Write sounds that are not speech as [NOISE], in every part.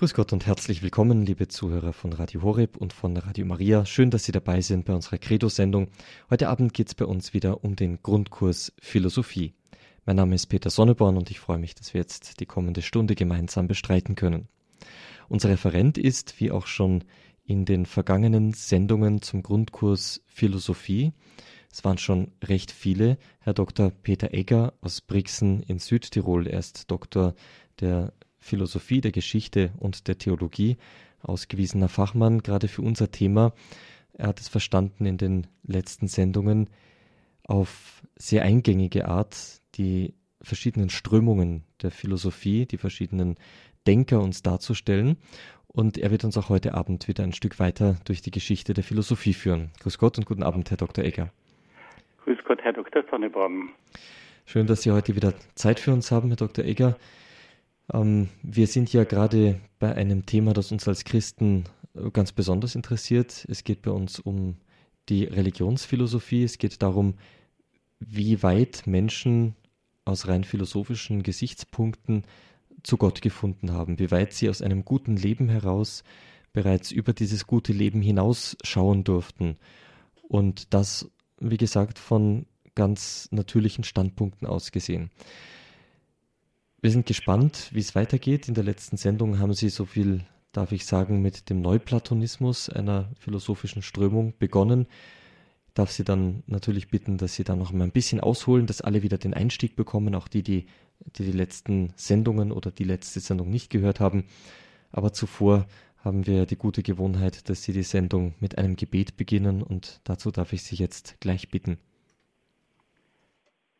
Grüß Gott und herzlich willkommen, liebe Zuhörer von Radio Horeb und von Radio Maria. Schön, dass Sie dabei sind bei unserer Credo-Sendung. Heute Abend geht es bei uns wieder um den Grundkurs Philosophie. Mein Name ist Peter Sonneborn und ich freue mich, dass wir jetzt die kommende Stunde gemeinsam bestreiten können. Unser Referent ist, wie auch schon in den vergangenen Sendungen zum Grundkurs Philosophie, es waren schon recht viele, Herr Dr. Peter Egger aus Brixen in Südtirol. Er ist Doktor der Philosophie, der Geschichte und der Theologie, ausgewiesener Fachmann, gerade für unser Thema. Er hat es verstanden, in den letzten Sendungen auf sehr eingängige Art die verschiedenen Strömungen der Philosophie, die verschiedenen Denker uns darzustellen. Und er wird uns auch heute Abend wieder ein Stück weiter durch die Geschichte der Philosophie führen. Grüß Gott und guten Abend, Herr Dr. Egger. Grüß Gott, Herr Dr. Sonneborn. Schön, dass Sie heute wieder Zeit für uns haben, Herr Dr. Egger. Ähm, wir sind ja gerade bei einem Thema, das uns als Christen ganz besonders interessiert. Es geht bei uns um die Religionsphilosophie. Es geht darum, wie weit Menschen aus rein philosophischen Gesichtspunkten zu Gott gefunden haben, wie weit sie aus einem guten Leben heraus bereits über dieses gute Leben hinausschauen durften. Und das, wie gesagt, von ganz natürlichen Standpunkten aus gesehen. Wir sind gespannt, wie es weitergeht. In der letzten Sendung haben Sie so viel, darf ich sagen, mit dem Neuplatonismus, einer philosophischen Strömung, begonnen. Ich darf Sie dann natürlich bitten, dass Sie da noch mal ein bisschen ausholen, dass alle wieder den Einstieg bekommen, auch die, die die, die letzten Sendungen oder die letzte Sendung nicht gehört haben. Aber zuvor haben wir die gute Gewohnheit, dass Sie die Sendung mit einem Gebet beginnen und dazu darf ich Sie jetzt gleich bitten.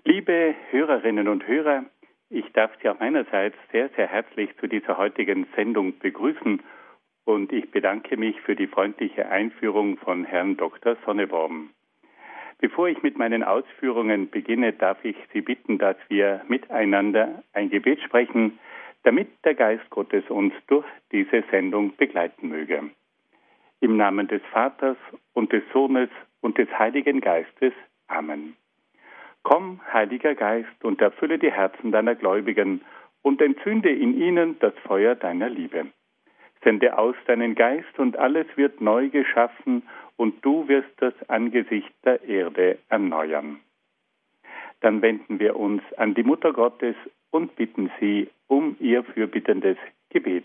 Liebe Hörerinnen und Hörer, ich darf Sie auch meinerseits sehr, sehr herzlich zu dieser heutigen Sendung begrüßen und ich bedanke mich für die freundliche Einführung von Herrn Dr. Sonneborn. Bevor ich mit meinen Ausführungen beginne, darf ich Sie bitten, dass wir miteinander ein Gebet sprechen, damit der Geist Gottes uns durch diese Sendung begleiten möge. Im Namen des Vaters und des Sohnes und des Heiligen Geistes. Amen. Komm, Heiliger Geist, und erfülle die Herzen deiner Gläubigen und entzünde in ihnen das Feuer deiner Liebe. Sende aus deinen Geist und alles wird neu geschaffen und du wirst das Angesicht der Erde erneuern. Dann wenden wir uns an die Mutter Gottes und bitten sie um ihr fürbittendes Gebet.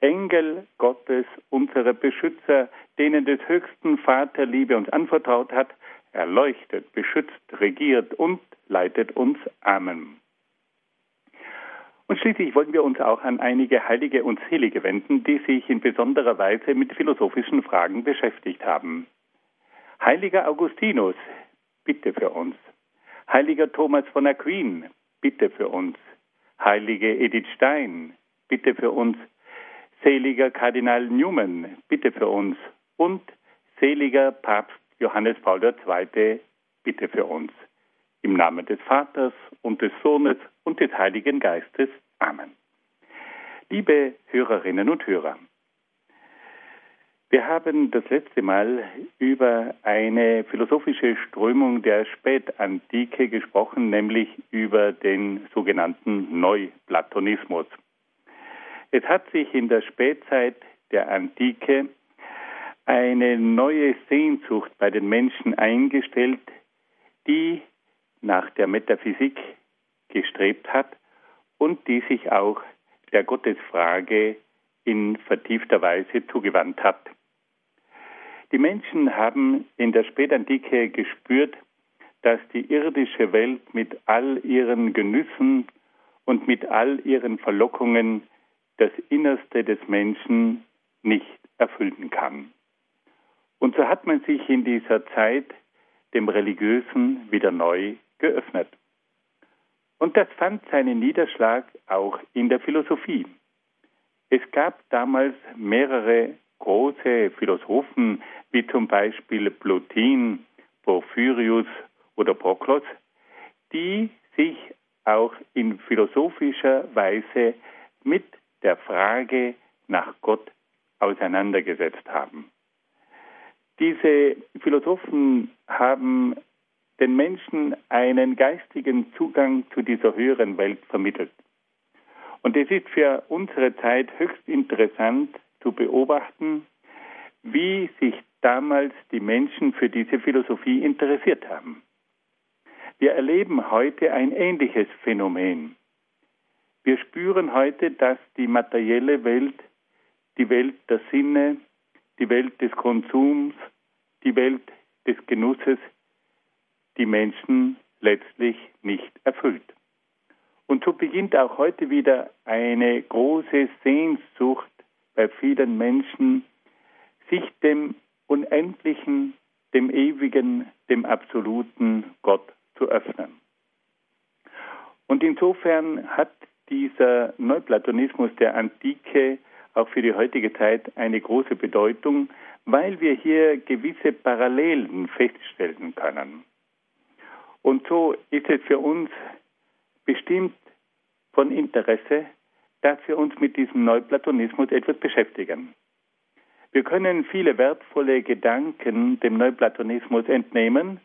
Engel Gottes, unsere Beschützer, denen des höchsten Vater Liebe uns anvertraut hat, erleuchtet, beschützt, regiert und leitet uns. Amen. Und schließlich wollen wir uns auch an einige Heilige und Selige wenden, die sich in besonderer Weise mit philosophischen Fragen beschäftigt haben. Heiliger Augustinus, bitte für uns. Heiliger Thomas von Aquin, bitte für uns. Heilige Edith Stein, bitte für uns. Seliger Kardinal Newman, bitte für uns. Und seliger Papst Johannes Paul II, bitte für uns. Im Namen des Vaters und des Sohnes und des Heiligen Geistes. Amen. Liebe Hörerinnen und Hörer, wir haben das letzte Mal über eine philosophische Strömung der Spätantike gesprochen, nämlich über den sogenannten Neuplatonismus. Es hat sich in der Spätzeit der Antike eine neue Sehnsucht bei den Menschen eingestellt, die nach der Metaphysik gestrebt hat und die sich auch der Gottesfrage in vertiefter Weise zugewandt hat. Die Menschen haben in der Spätantike gespürt, dass die irdische Welt mit all ihren Genüssen und mit all ihren Verlockungen das Innerste des Menschen nicht erfüllen kann. Und so hat man sich in dieser Zeit dem Religiösen wieder neu geöffnet. Und das fand seinen Niederschlag auch in der Philosophie. Es gab damals mehrere große Philosophen wie zum Beispiel Plotin, Porphyrius oder Proklos, die sich auch in philosophischer Weise mit der Frage nach Gott auseinandergesetzt haben. Diese Philosophen haben den Menschen einen geistigen Zugang zu dieser höheren Welt vermittelt. Und es ist für unsere Zeit höchst interessant zu beobachten, wie sich damals die Menschen für diese Philosophie interessiert haben. Wir erleben heute ein ähnliches Phänomen. Wir spüren heute, dass die materielle Welt, die Welt der Sinne, die Welt des Konsums, die Welt des Genusses die Menschen letztlich nicht erfüllt. Und so beginnt auch heute wieder eine große Sehnsucht bei vielen Menschen, sich dem Unendlichen, dem Ewigen, dem absoluten Gott zu öffnen. Und insofern hat dieser Neuplatonismus der Antike auch für die heutige Zeit eine große Bedeutung, weil wir hier gewisse Parallelen feststellen können. Und so ist es für uns bestimmt von Interesse, dass wir uns mit diesem Neuplatonismus etwas beschäftigen. Wir können viele wertvolle Gedanken dem Neuplatonismus entnehmen.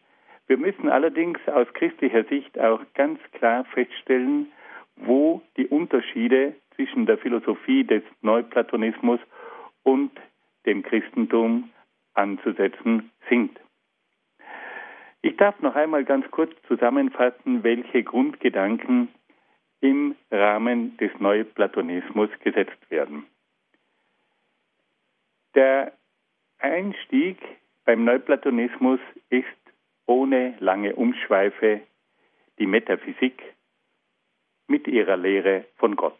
Wir müssen allerdings aus christlicher Sicht auch ganz klar feststellen, wo die Unterschiede zwischen der Philosophie des Neuplatonismus und dem Christentum anzusetzen sind. Ich darf noch einmal ganz kurz zusammenfassen, welche Grundgedanken im Rahmen des Neuplatonismus gesetzt werden. Der Einstieg beim Neuplatonismus ist ohne lange Umschweife die Metaphysik mit ihrer Lehre von Gott.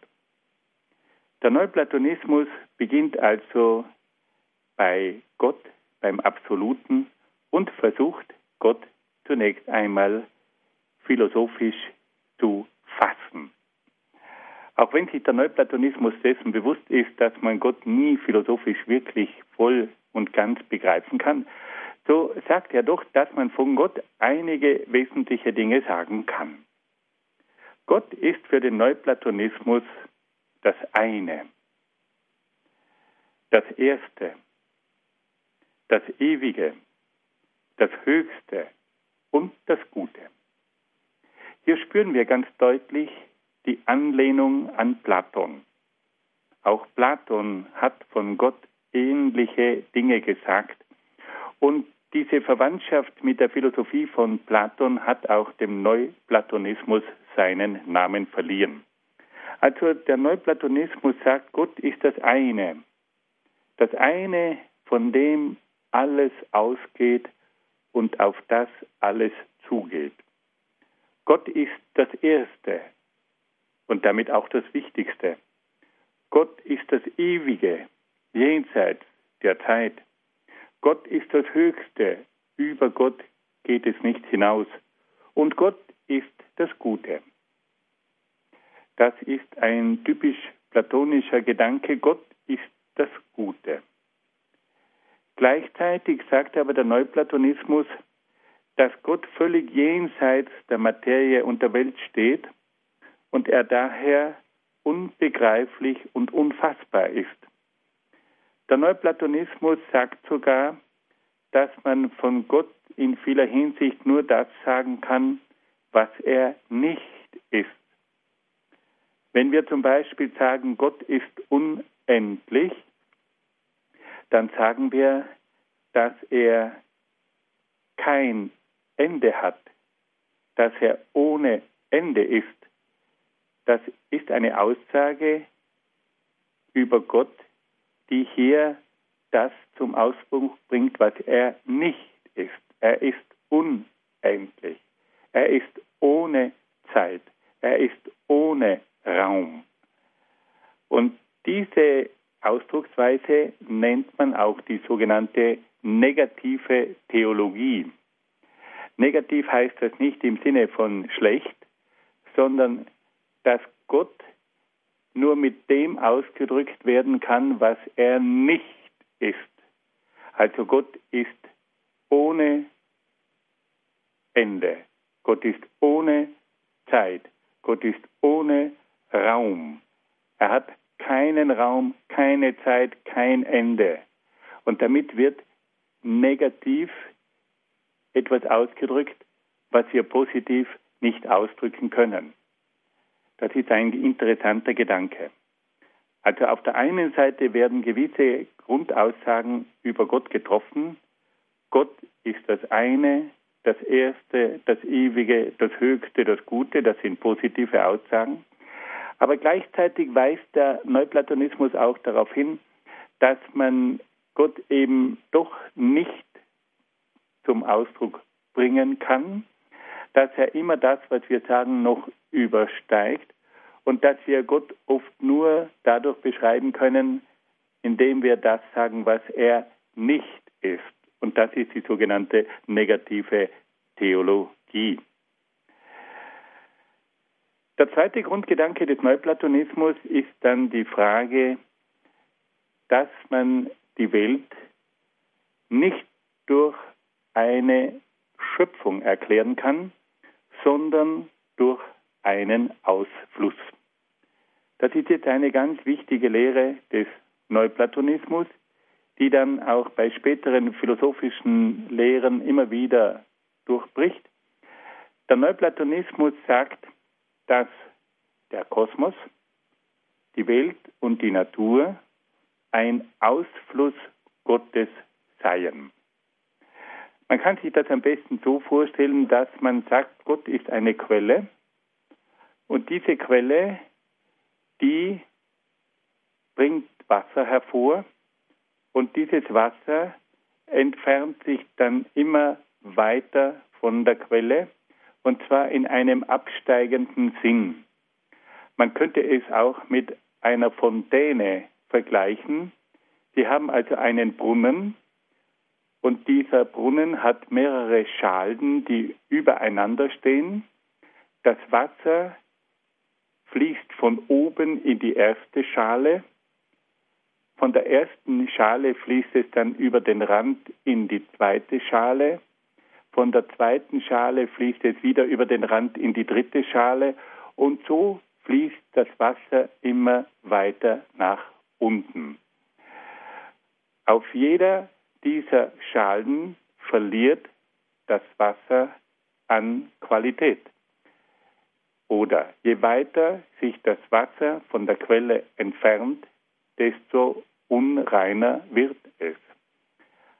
Der Neuplatonismus beginnt also bei Gott, beim Absoluten und versucht Gott zunächst einmal philosophisch zu fassen. Auch wenn sich der Neuplatonismus dessen bewusst ist, dass man Gott nie philosophisch wirklich voll und ganz begreifen kann, so sagt er doch, dass man von Gott einige wesentliche Dinge sagen kann. Gott ist für den Neuplatonismus das eine, das Erste, das Ewige, das Höchste und das Gute. Hier spüren wir ganz deutlich die Anlehnung an Platon. Auch Platon hat von Gott ähnliche Dinge gesagt und diese Verwandtschaft mit der Philosophie von Platon hat auch dem Neuplatonismus seinen Namen verliehen. Also der Neuplatonismus sagt, Gott ist das eine. Das eine, von dem alles ausgeht und auf das alles zugeht. Gott ist das Erste und damit auch das Wichtigste. Gott ist das Ewige, jenseits der Zeit. Gott ist das Höchste, über Gott geht es nicht hinaus. Und Gott ist das Gute. Das ist ein typisch platonischer Gedanke. Gott ist das Gute. Gleichzeitig sagt aber der Neuplatonismus, dass Gott völlig jenseits der Materie und der Welt steht und er daher unbegreiflich und unfassbar ist. Der Neuplatonismus sagt sogar, dass man von Gott in vieler Hinsicht nur das sagen kann, was er nicht ist. Wenn wir zum Beispiel sagen, Gott ist unendlich, dann sagen wir, dass er kein Ende hat, dass er ohne Ende ist. Das ist eine Aussage über Gott, die hier das zum Ausdruck bringt, was er nicht ist. Er ist unendlich. Er ist ohne Zeit. Er ist ohne Raum. Und diese Ausdrucksweise nennt man auch die sogenannte negative Theologie. Negativ heißt das nicht im Sinne von schlecht, sondern dass Gott nur mit dem ausgedrückt werden kann, was er nicht ist. Also Gott ist ohne Ende. Gott ist ohne Zeit. Gott ist ohne Raum. Er hat keinen Raum, keine Zeit, kein Ende. Und damit wird negativ etwas ausgedrückt, was wir positiv nicht ausdrücken können. Das ist ein interessanter Gedanke. Also auf der einen Seite werden gewisse Grundaussagen über Gott getroffen. Gott ist das eine, das Erste, das Ewige, das Höchste, das Gute, das sind positive Aussagen. Aber gleichzeitig weist der Neuplatonismus auch darauf hin, dass man Gott eben doch nicht zum Ausdruck bringen kann, dass er immer das, was wir sagen, noch übersteigt und dass wir Gott oft nur dadurch beschreiben können, indem wir das sagen, was er nicht ist. Und das ist die sogenannte negative Theologie. Der zweite Grundgedanke des Neuplatonismus ist dann die Frage, dass man die Welt nicht durch eine Schöpfung erklären kann, sondern durch einen Ausfluss. Das ist jetzt eine ganz wichtige Lehre des Neuplatonismus, die dann auch bei späteren philosophischen Lehren immer wieder durchbricht. Der Neuplatonismus sagt, dass der Kosmos, die Welt und die Natur ein Ausfluss Gottes seien. Man kann sich das am besten so vorstellen, dass man sagt, Gott ist eine Quelle und diese Quelle, die bringt Wasser hervor und dieses Wasser entfernt sich dann immer weiter von der Quelle und zwar in einem absteigenden Sinn. Man könnte es auch mit einer Fontäne vergleichen. Sie haben also einen Brunnen und dieser Brunnen hat mehrere Schalen, die übereinander stehen. Das Wasser fließt von oben in die erste Schale. Von der ersten Schale fließt es dann über den Rand in die zweite Schale. Von der zweiten Schale fließt es wieder über den Rand in die dritte Schale und so fließt das Wasser immer weiter nach unten. Auf jeder dieser Schalen verliert das Wasser an Qualität. Oder je weiter sich das Wasser von der Quelle entfernt, desto unreiner wird es.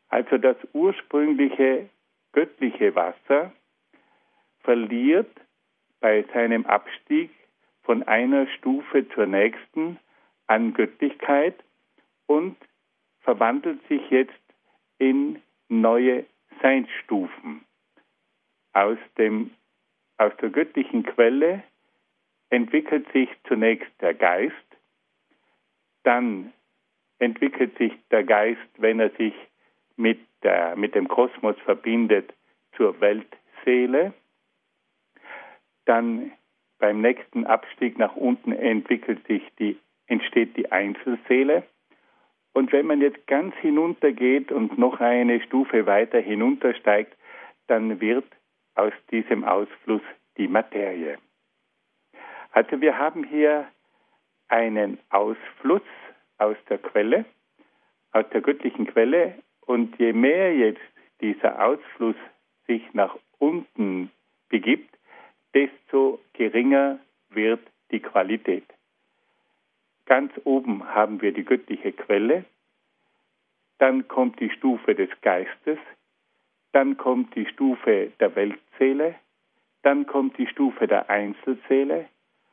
Also das ursprüngliche göttliche Wasser verliert bei seinem Abstieg von einer Stufe zur nächsten an Göttlichkeit und verwandelt sich jetzt in neue Seinsstufen. Aus, dem, aus der göttlichen Quelle entwickelt sich zunächst der Geist, dann entwickelt sich der Geist, wenn er sich mit, der, mit dem Kosmos verbindet zur Weltseele. Dann beim nächsten Abstieg nach unten entwickelt sich die, entsteht die Einzelseele. Und wenn man jetzt ganz hinuntergeht und noch eine Stufe weiter hinuntersteigt, dann wird aus diesem Ausfluss die Materie. Also wir haben hier einen Ausfluss aus der Quelle, aus der göttlichen Quelle, und je mehr jetzt dieser Ausfluss sich nach unten begibt, desto geringer wird die Qualität. Ganz oben haben wir die göttliche Quelle, dann kommt die Stufe des Geistes, dann kommt die Stufe der Weltseele, dann kommt die Stufe der Einzelseele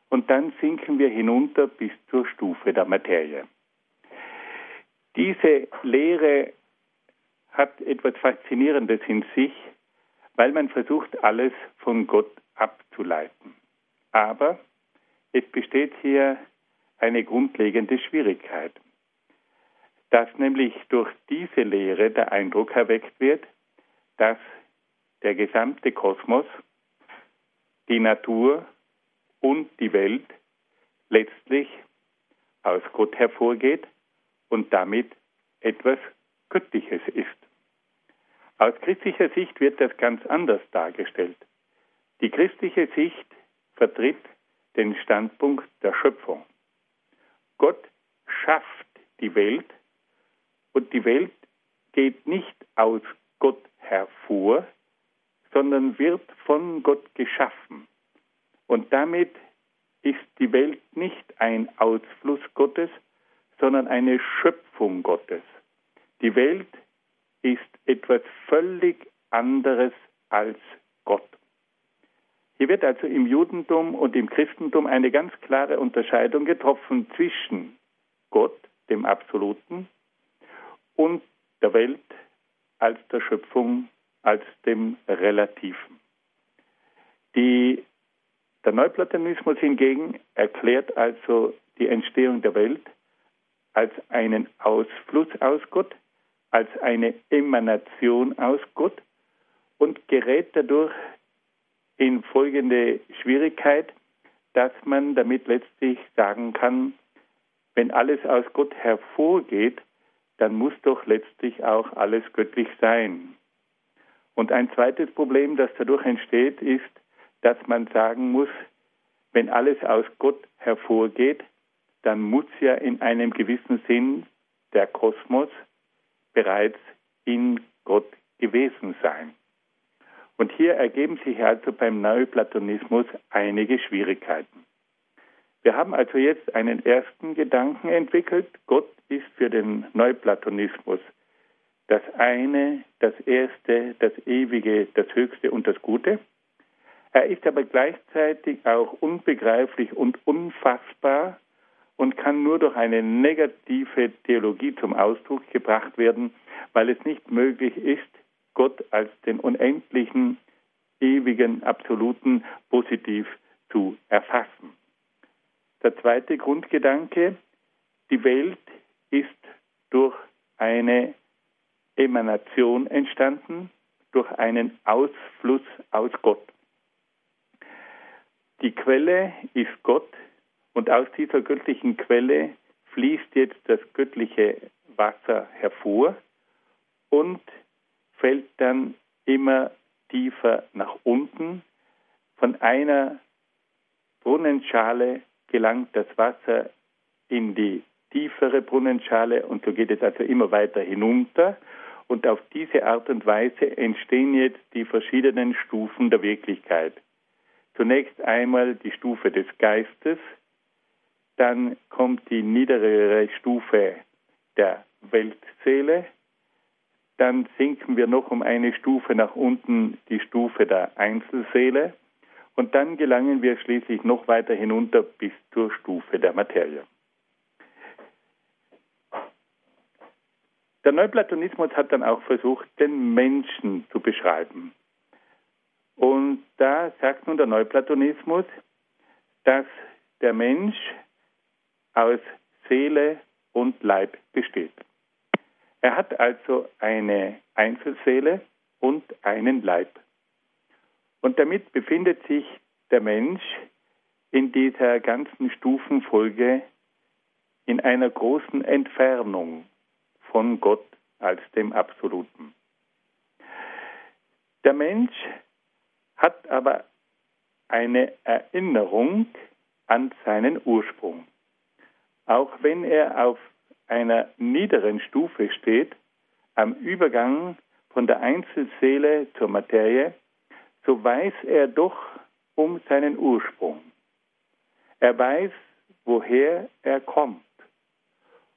und dann sinken wir hinunter bis zur Stufe der Materie. Diese Lehre hat etwas Faszinierendes in sich, weil man versucht, alles von Gott abzuleiten. Aber es besteht hier eine grundlegende Schwierigkeit, dass nämlich durch diese Lehre der Eindruck erweckt wird, dass der gesamte Kosmos, die Natur und die Welt letztlich aus Gott hervorgeht und damit etwas Göttliches ist. Aus christlicher Sicht wird das ganz anders dargestellt. Die christliche Sicht vertritt den Standpunkt der Schöpfung. Gott schafft die Welt und die Welt geht nicht aus Gott hervor, sondern wird von Gott geschaffen. Und damit ist die Welt nicht ein Ausfluss Gottes, sondern eine Schöpfung Gottes. Die Welt ist etwas völlig anderes als Gott. Hier wird also im Judentum und im Christentum eine ganz klare Unterscheidung getroffen zwischen Gott, dem Absoluten, und der Welt als der Schöpfung, als dem Relativen. Die, der Neuplatonismus hingegen erklärt also die Entstehung der Welt als einen Ausfluss aus Gott, als eine Emanation aus Gott und gerät dadurch in folgende Schwierigkeit, dass man damit letztlich sagen kann, wenn alles aus Gott hervorgeht, dann muss doch letztlich auch alles göttlich sein. Und ein zweites Problem, das dadurch entsteht, ist, dass man sagen muss, wenn alles aus Gott hervorgeht, dann muss ja in einem gewissen Sinn der Kosmos bereits in Gott gewesen sein. Und hier ergeben sich also beim Neuplatonismus einige Schwierigkeiten. Wir haben also jetzt einen ersten Gedanken entwickelt. Gott ist für den Neuplatonismus das eine, das erste, das ewige, das höchste und das Gute. Er ist aber gleichzeitig auch unbegreiflich und unfassbar und kann nur durch eine negative Theologie zum Ausdruck gebracht werden, weil es nicht möglich ist, Gott als den unendlichen, ewigen, absoluten positiv zu erfassen. Der zweite Grundgedanke, die Welt ist durch eine Emanation entstanden, durch einen Ausfluss aus Gott. Die Quelle ist Gott, und aus dieser göttlichen Quelle fließt jetzt das göttliche Wasser hervor und fällt dann immer tiefer nach unten. Von einer Brunnenschale gelangt das Wasser in die tiefere Brunnenschale und so geht es also immer weiter hinunter. Und auf diese Art und Weise entstehen jetzt die verschiedenen Stufen der Wirklichkeit. Zunächst einmal die Stufe des Geistes, dann kommt die niedere Stufe der Weltseele. Dann sinken wir noch um eine Stufe nach unten, die Stufe der Einzelseele. Und dann gelangen wir schließlich noch weiter hinunter bis zur Stufe der Materie. Der Neuplatonismus hat dann auch versucht, den Menschen zu beschreiben. Und da sagt nun der Neuplatonismus, dass der Mensch aus Seele und Leib besteht. Er hat also eine Einzelseele und einen Leib. Und damit befindet sich der Mensch in dieser ganzen Stufenfolge in einer großen Entfernung von Gott als dem Absoluten. Der Mensch hat aber eine Erinnerung an seinen Ursprung. Auch wenn er auf einer niederen Stufe steht, am Übergang von der Einzelseele zur Materie, so weiß er doch um seinen Ursprung. Er weiß, woher er kommt.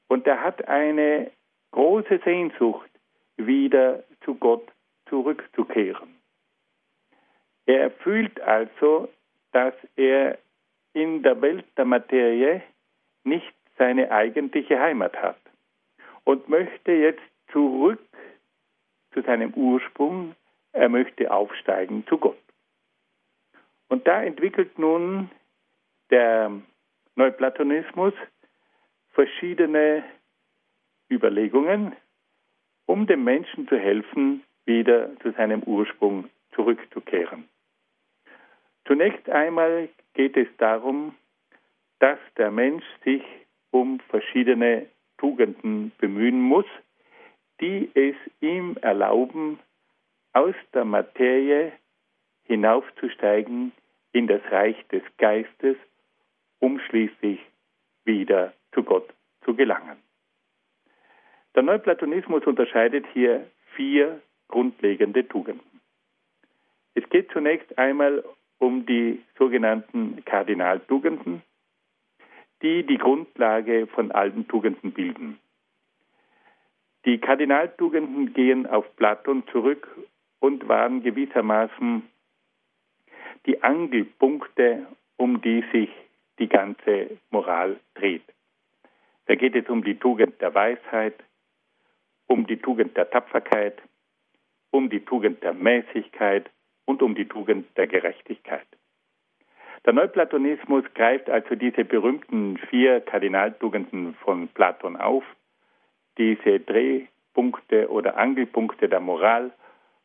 Und er hat eine große Sehnsucht, wieder zu Gott zurückzukehren. Er fühlt also, dass er in der Welt der Materie nicht seine eigentliche Heimat hat und möchte jetzt zurück zu seinem Ursprung, er möchte aufsteigen zu Gott. Und da entwickelt nun der Neuplatonismus verschiedene Überlegungen, um dem Menschen zu helfen, wieder zu seinem Ursprung zurückzukehren. Zunächst einmal geht es darum, dass der Mensch sich um verschiedene Tugenden bemühen muss, die es ihm erlauben, aus der Materie hinaufzusteigen in das Reich des Geistes, um schließlich wieder zu Gott zu gelangen. Der Neuplatonismus unterscheidet hier vier grundlegende Tugenden. Es geht zunächst einmal um die sogenannten Kardinaltugenden, die die Grundlage von allen Tugenden bilden. Die Kardinaltugenden gehen auf Platon zurück und waren gewissermaßen die Angelpunkte, um die sich die ganze Moral dreht. Da geht es um die Tugend der Weisheit, um die Tugend der Tapferkeit, um die Tugend der Mäßigkeit und um die Tugend der Gerechtigkeit. Der Neuplatonismus greift also diese berühmten vier Kardinaltugenden von Platon auf, diese Drehpunkte oder Angelpunkte der Moral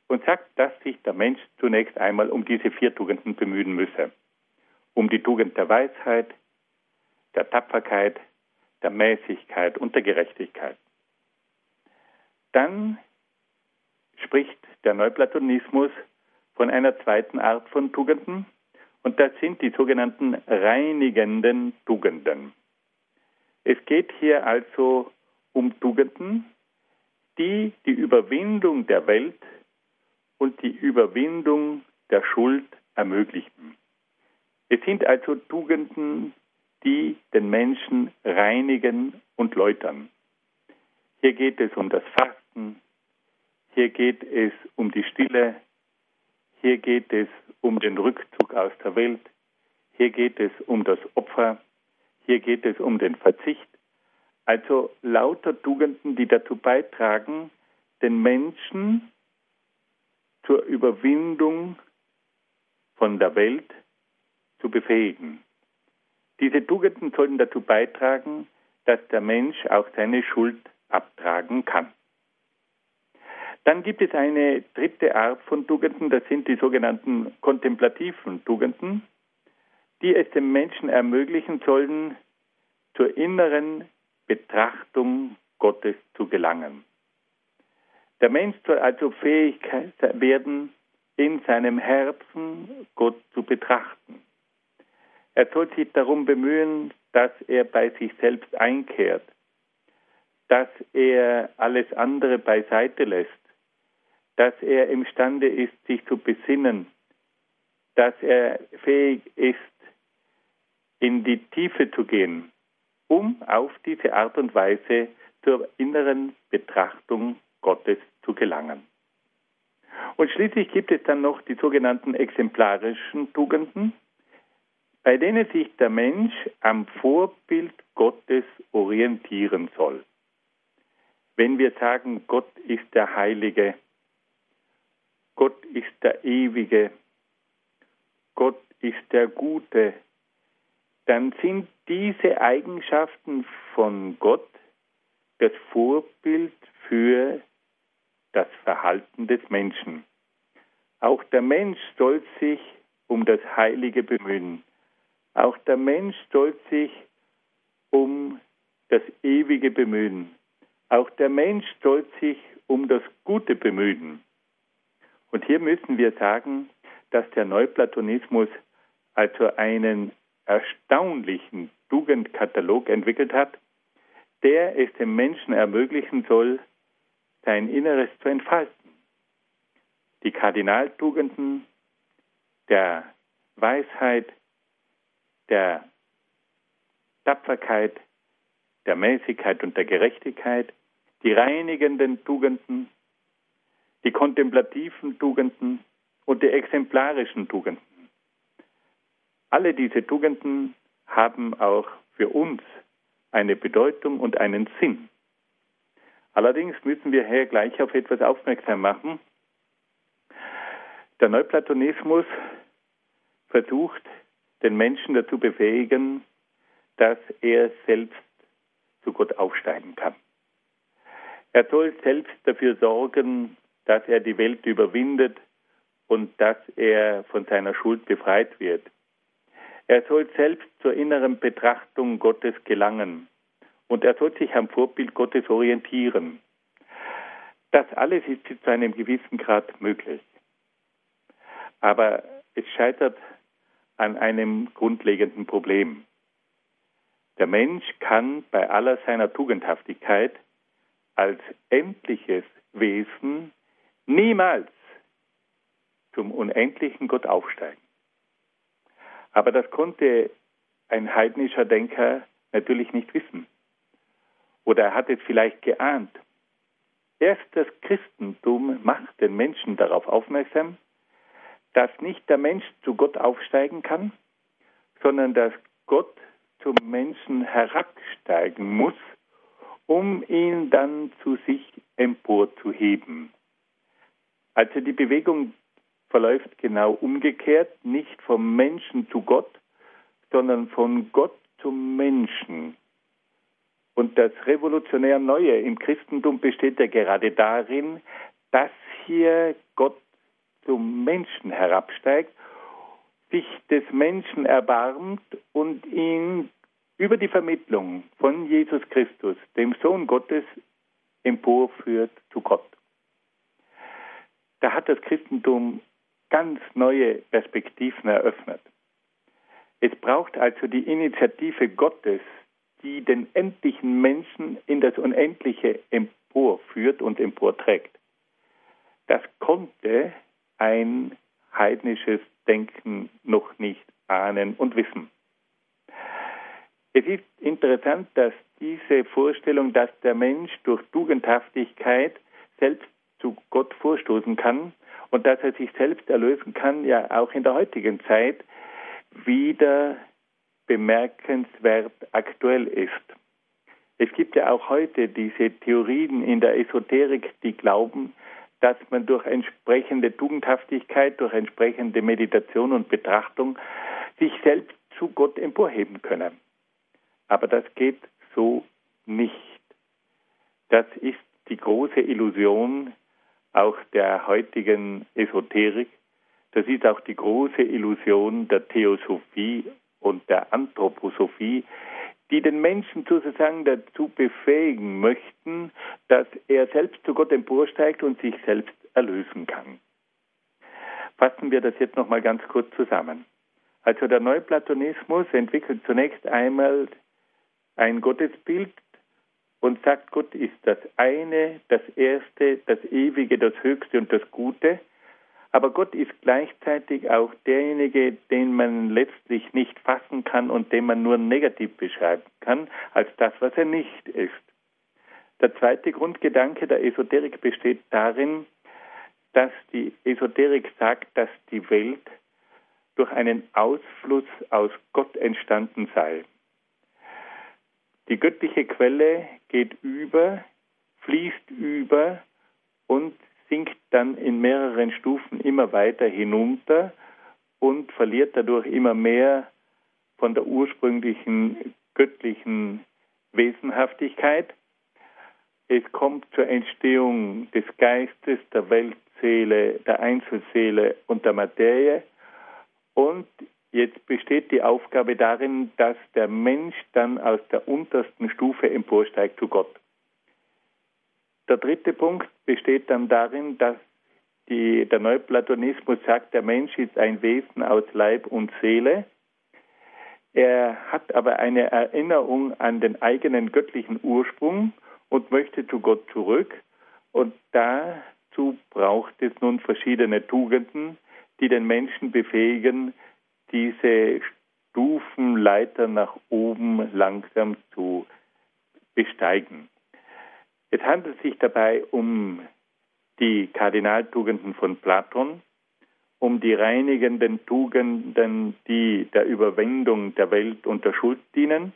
und sagt, dass sich der Mensch zunächst einmal um diese vier Tugenden bemühen müsse. Um die Tugend der Weisheit, der Tapferkeit, der Mäßigkeit und der Gerechtigkeit. Dann spricht der Neuplatonismus von einer zweiten Art von Tugenden und das sind die sogenannten reinigenden Tugenden. Es geht hier also um Tugenden, die die Überwindung der Welt und die Überwindung der Schuld ermöglichen. Es sind also Tugenden, die den Menschen reinigen und läutern. Hier geht es um das Fasten, hier geht es um die Stille, hier geht es um den Rückzug aus der Welt, hier geht es um das Opfer, hier geht es um den Verzicht. Also lauter Tugenden, die dazu beitragen, den Menschen zur Überwindung von der Welt zu befähigen. Diese Tugenden sollten dazu beitragen, dass der Mensch auch seine Schuld abtragen kann. Dann gibt es eine dritte Art von Tugenden, das sind die sogenannten kontemplativen Tugenden, die es dem Menschen ermöglichen sollen, zur inneren Betrachtung Gottes zu gelangen. Der Mensch soll also fähig werden, in seinem Herzen Gott zu betrachten. Er soll sich darum bemühen, dass er bei sich selbst einkehrt, dass er alles andere beiseite lässt, dass er imstande ist, sich zu besinnen, dass er fähig ist, in die Tiefe zu gehen, um auf diese Art und Weise zur inneren Betrachtung Gottes zu gelangen. Und schließlich gibt es dann noch die sogenannten exemplarischen Tugenden, bei denen sich der Mensch am Vorbild Gottes orientieren soll. Wenn wir sagen, Gott ist der Heilige, Gott ist der Ewige, Gott ist der Gute, dann sind diese Eigenschaften von Gott das Vorbild für das Verhalten des Menschen. Auch der Mensch soll sich um das Heilige bemühen. Auch der Mensch soll sich um das Ewige bemühen. Auch der Mensch soll sich um das Gute bemühen. Und hier müssen wir sagen, dass der Neuplatonismus also einen erstaunlichen Tugendkatalog entwickelt hat, der es dem Menschen ermöglichen soll, sein Inneres zu entfalten. Die Kardinaltugenden der Weisheit, der Tapferkeit, der Mäßigkeit und der Gerechtigkeit, die reinigenden Tugenden die kontemplativen Tugenden und die exemplarischen Tugenden. Alle diese Tugenden haben auch für uns eine Bedeutung und einen Sinn. Allerdings müssen wir hier gleich auf etwas aufmerksam machen. Der Neuplatonismus versucht, den Menschen dazu befähigen, dass er selbst zu Gott aufsteigen kann. Er soll selbst dafür sorgen, dass er die Welt überwindet und dass er von seiner Schuld befreit wird. Er soll selbst zur inneren Betrachtung Gottes gelangen und er soll sich am Vorbild Gottes orientieren. Das alles ist zu einem gewissen Grad möglich. Aber es scheitert an einem grundlegenden Problem. Der Mensch kann bei aller seiner Tugendhaftigkeit als endliches Wesen niemals zum unendlichen Gott aufsteigen. Aber das konnte ein heidnischer Denker natürlich nicht wissen. Oder er hat es vielleicht geahnt. Erst das Christentum macht den Menschen darauf aufmerksam, dass nicht der Mensch zu Gott aufsteigen kann, sondern dass Gott zum Menschen herabsteigen muss, um ihn dann zu sich emporzuheben. Also die Bewegung verläuft genau umgekehrt, nicht vom Menschen zu Gott, sondern von Gott zum Menschen. Und das revolutionär Neue im Christentum besteht ja gerade darin, dass hier Gott zum Menschen herabsteigt, sich des Menschen erbarmt und ihn über die Vermittlung von Jesus Christus, dem Sohn Gottes, emporführt zu Gott. Da hat das Christentum ganz neue Perspektiven eröffnet. Es braucht also die Initiative Gottes, die den endlichen Menschen in das Unendliche emporführt und emporträgt. Das konnte ein heidnisches Denken noch nicht ahnen und wissen. Es ist interessant, dass diese Vorstellung, dass der Mensch durch Tugendhaftigkeit selbst zu Gott vorstoßen kann und dass er sich selbst erlösen kann, ja auch in der heutigen Zeit wieder bemerkenswert aktuell ist. Es gibt ja auch heute diese Theorien in der Esoterik, die glauben, dass man durch entsprechende Tugendhaftigkeit, durch entsprechende Meditation und Betrachtung sich selbst zu Gott emporheben könne. Aber das geht so nicht. Das ist die große Illusion auch der heutigen Esoterik. Das ist auch die große Illusion der Theosophie und der Anthroposophie, die den Menschen sozusagen dazu befähigen möchten, dass er selbst zu Gott emporsteigt und sich selbst erlösen kann. Fassen wir das jetzt nochmal ganz kurz zusammen. Also der Neuplatonismus entwickelt zunächst einmal ein Gottesbild und sagt, Gott ist das eine, das Erste, das Ewige, das Höchste und das Gute. Aber Gott ist gleichzeitig auch derjenige, den man letztlich nicht fassen kann und den man nur negativ beschreiben kann, als das, was er nicht ist. Der zweite Grundgedanke der Esoterik besteht darin, dass die Esoterik sagt, dass die Welt durch einen Ausfluss aus Gott entstanden sei. Die göttliche Quelle geht über, fließt über und sinkt dann in mehreren Stufen immer weiter hinunter und verliert dadurch immer mehr von der ursprünglichen göttlichen Wesenhaftigkeit. Es kommt zur Entstehung des Geistes, der Weltseele, der Einzelseele und der Materie. Und jetzt besteht die Aufgabe darin, dass der Mensch dann aus der untersten Stufe emporsteigt zu Gott. Der dritte Punkt besteht dann darin, dass die, der Neuplatonismus sagt, der Mensch ist ein Wesen aus Leib und Seele. Er hat aber eine Erinnerung an den eigenen göttlichen Ursprung und möchte zu Gott zurück. Und dazu braucht es nun verschiedene Tugenden, die den Menschen befähigen, diese Stufenleiter nach oben langsam zu besteigen. Es handelt sich dabei um die Kardinaltugenden von Platon, um die reinigenden Tugenden, die der Überwindung der Welt und der Schuld dienen,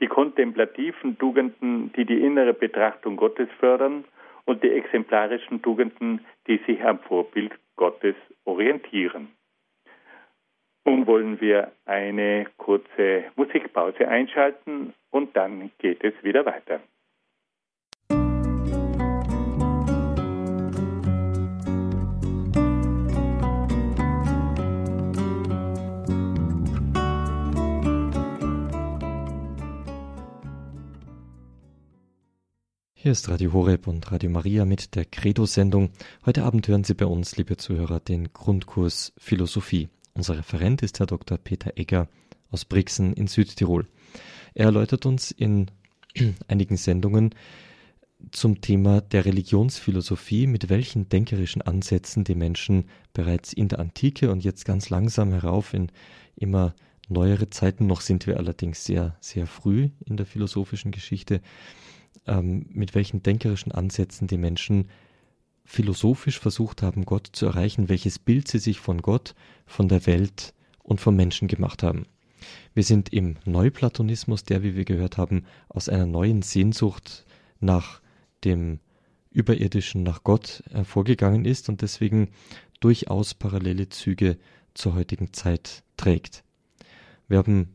die kontemplativen Tugenden, die die innere Betrachtung Gottes fördern und die exemplarischen Tugenden, die sich am Vorbild Gottes orientieren. Nun wollen wir eine kurze Musikpause einschalten und dann geht es wieder weiter. Hier ist Radio Horeb und Radio Maria mit der Credo-Sendung. Heute Abend hören Sie bei uns, liebe Zuhörer, den Grundkurs Philosophie. Unser Referent ist Herr Dr. Peter Egger aus Brixen in Südtirol. Er erläutert uns in [CLEARS THROAT] einigen Sendungen zum Thema der Religionsphilosophie, mit welchen denkerischen Ansätzen die Menschen bereits in der Antike und jetzt ganz langsam herauf in immer neuere Zeiten, noch sind wir allerdings sehr, sehr früh in der philosophischen Geschichte, ähm, mit welchen denkerischen Ansätzen die Menschen philosophisch versucht haben, Gott zu erreichen, welches Bild sie sich von Gott, von der Welt und vom Menschen gemacht haben. Wir sind im Neuplatonismus, der, wie wir gehört haben, aus einer neuen Sehnsucht nach dem Überirdischen, nach Gott hervorgegangen ist und deswegen durchaus parallele Züge zur heutigen Zeit trägt. Wir haben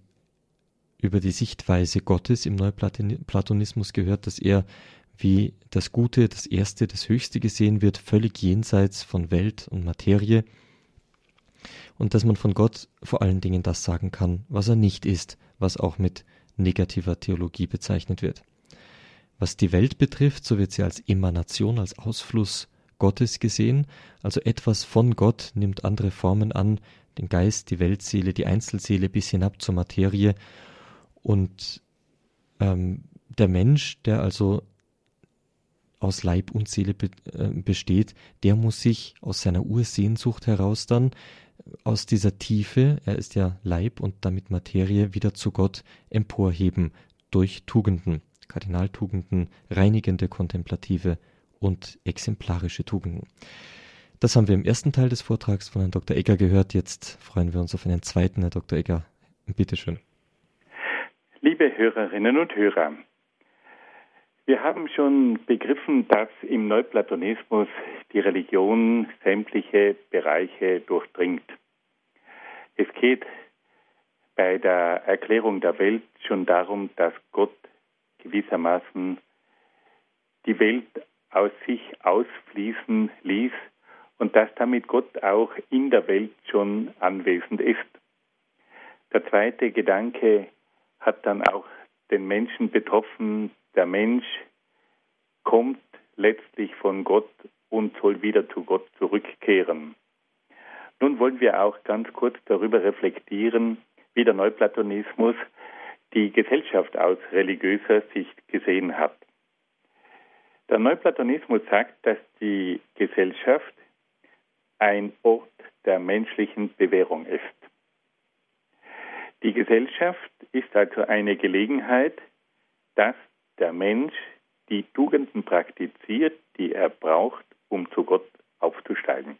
über die Sichtweise Gottes im Neuplatonismus gehört, dass er wie das Gute, das Erste, das Höchste gesehen wird, völlig jenseits von Welt und Materie. Und dass man von Gott vor allen Dingen das sagen kann, was er nicht ist, was auch mit negativer Theologie bezeichnet wird. Was die Welt betrifft, so wird sie als Emanation, als Ausfluss Gottes gesehen, also etwas von Gott nimmt andere Formen an, den Geist, die Weltseele, die Einzelseele bis hinab zur Materie. Und ähm, der Mensch, der also aus Leib und Seele be äh, besteht, der muss sich aus seiner Ursehnsucht heraus dann aus dieser Tiefe, er ist ja Leib und damit Materie, wieder zu Gott emporheben durch Tugenden, Kardinaltugenden, reinigende kontemplative und exemplarische Tugenden. Das haben wir im ersten Teil des Vortrags von Herrn Dr. Egger gehört. Jetzt freuen wir uns auf einen zweiten, Herr Dr. Egger. Bitteschön. Liebe Hörerinnen und Hörer, wir haben schon begriffen, dass im Neuplatonismus die Religion sämtliche Bereiche durchdringt. Es geht bei der Erklärung der Welt schon darum, dass Gott gewissermaßen die Welt aus sich ausfließen ließ und dass damit Gott auch in der Welt schon anwesend ist. Der zweite Gedanke hat dann auch den Menschen betroffen. Der Mensch kommt letztlich von Gott und soll wieder zu Gott zurückkehren. Nun wollen wir auch ganz kurz darüber reflektieren, wie der Neuplatonismus die Gesellschaft aus religiöser Sicht gesehen hat. Der Neuplatonismus sagt, dass die Gesellschaft ein Ort der menschlichen Bewährung ist. Die Gesellschaft ist also eine Gelegenheit, dass der Mensch die Tugenden praktiziert, die er braucht, um zu Gott aufzusteigen.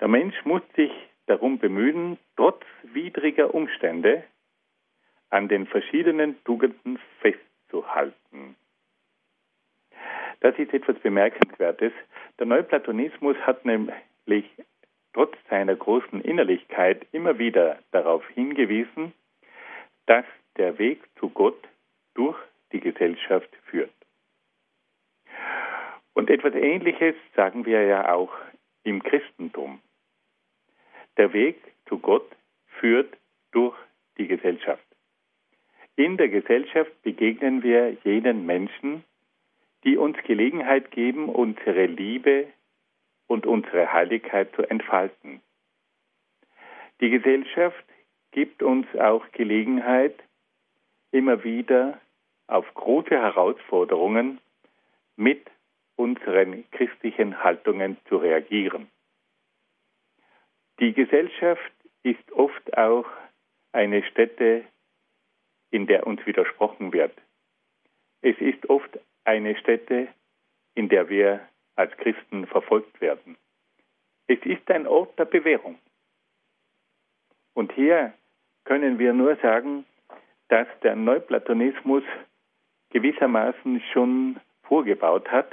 Der Mensch muss sich darum bemühen, trotz widriger Umstände an den verschiedenen Tugenden festzuhalten. Das ist etwas Bemerkenswertes. Der Neuplatonismus hat nämlich trotz seiner großen Innerlichkeit immer wieder darauf hingewiesen, dass der Weg zu Gott durch die Gesellschaft führt. Und etwas Ähnliches sagen wir ja auch im Christentum. Der Weg zu Gott führt durch die Gesellschaft. In der Gesellschaft begegnen wir jenen Menschen, die uns Gelegenheit geben, unsere Liebe und unsere Heiligkeit zu entfalten. Die Gesellschaft gibt uns auch Gelegenheit, immer wieder auf große Herausforderungen mit unseren christlichen Haltungen zu reagieren. Die Gesellschaft ist oft auch eine Stätte, in der uns widersprochen wird. Es ist oft eine Stätte, in der wir als Christen verfolgt werden. Es ist ein Ort der Bewährung. Und hier können wir nur sagen, dass der Neuplatonismus gewissermaßen schon vorgebaut hat,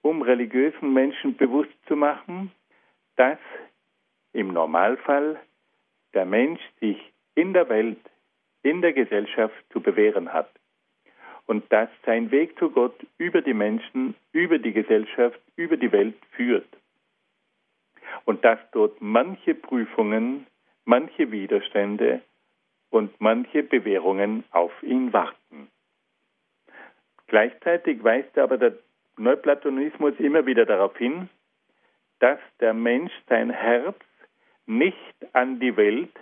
um religiösen Menschen bewusst zu machen, dass im Normalfall der Mensch sich in der Welt, in der Gesellschaft zu bewähren hat und dass sein Weg zu Gott über die Menschen, über die Gesellschaft, über die Welt führt. Und dass dort manche Prüfungen, manche Widerstände und manche Bewährungen auf ihn warten. Gleichzeitig weist aber der Neuplatonismus immer wieder darauf hin, dass der Mensch sein Herz nicht an die Welt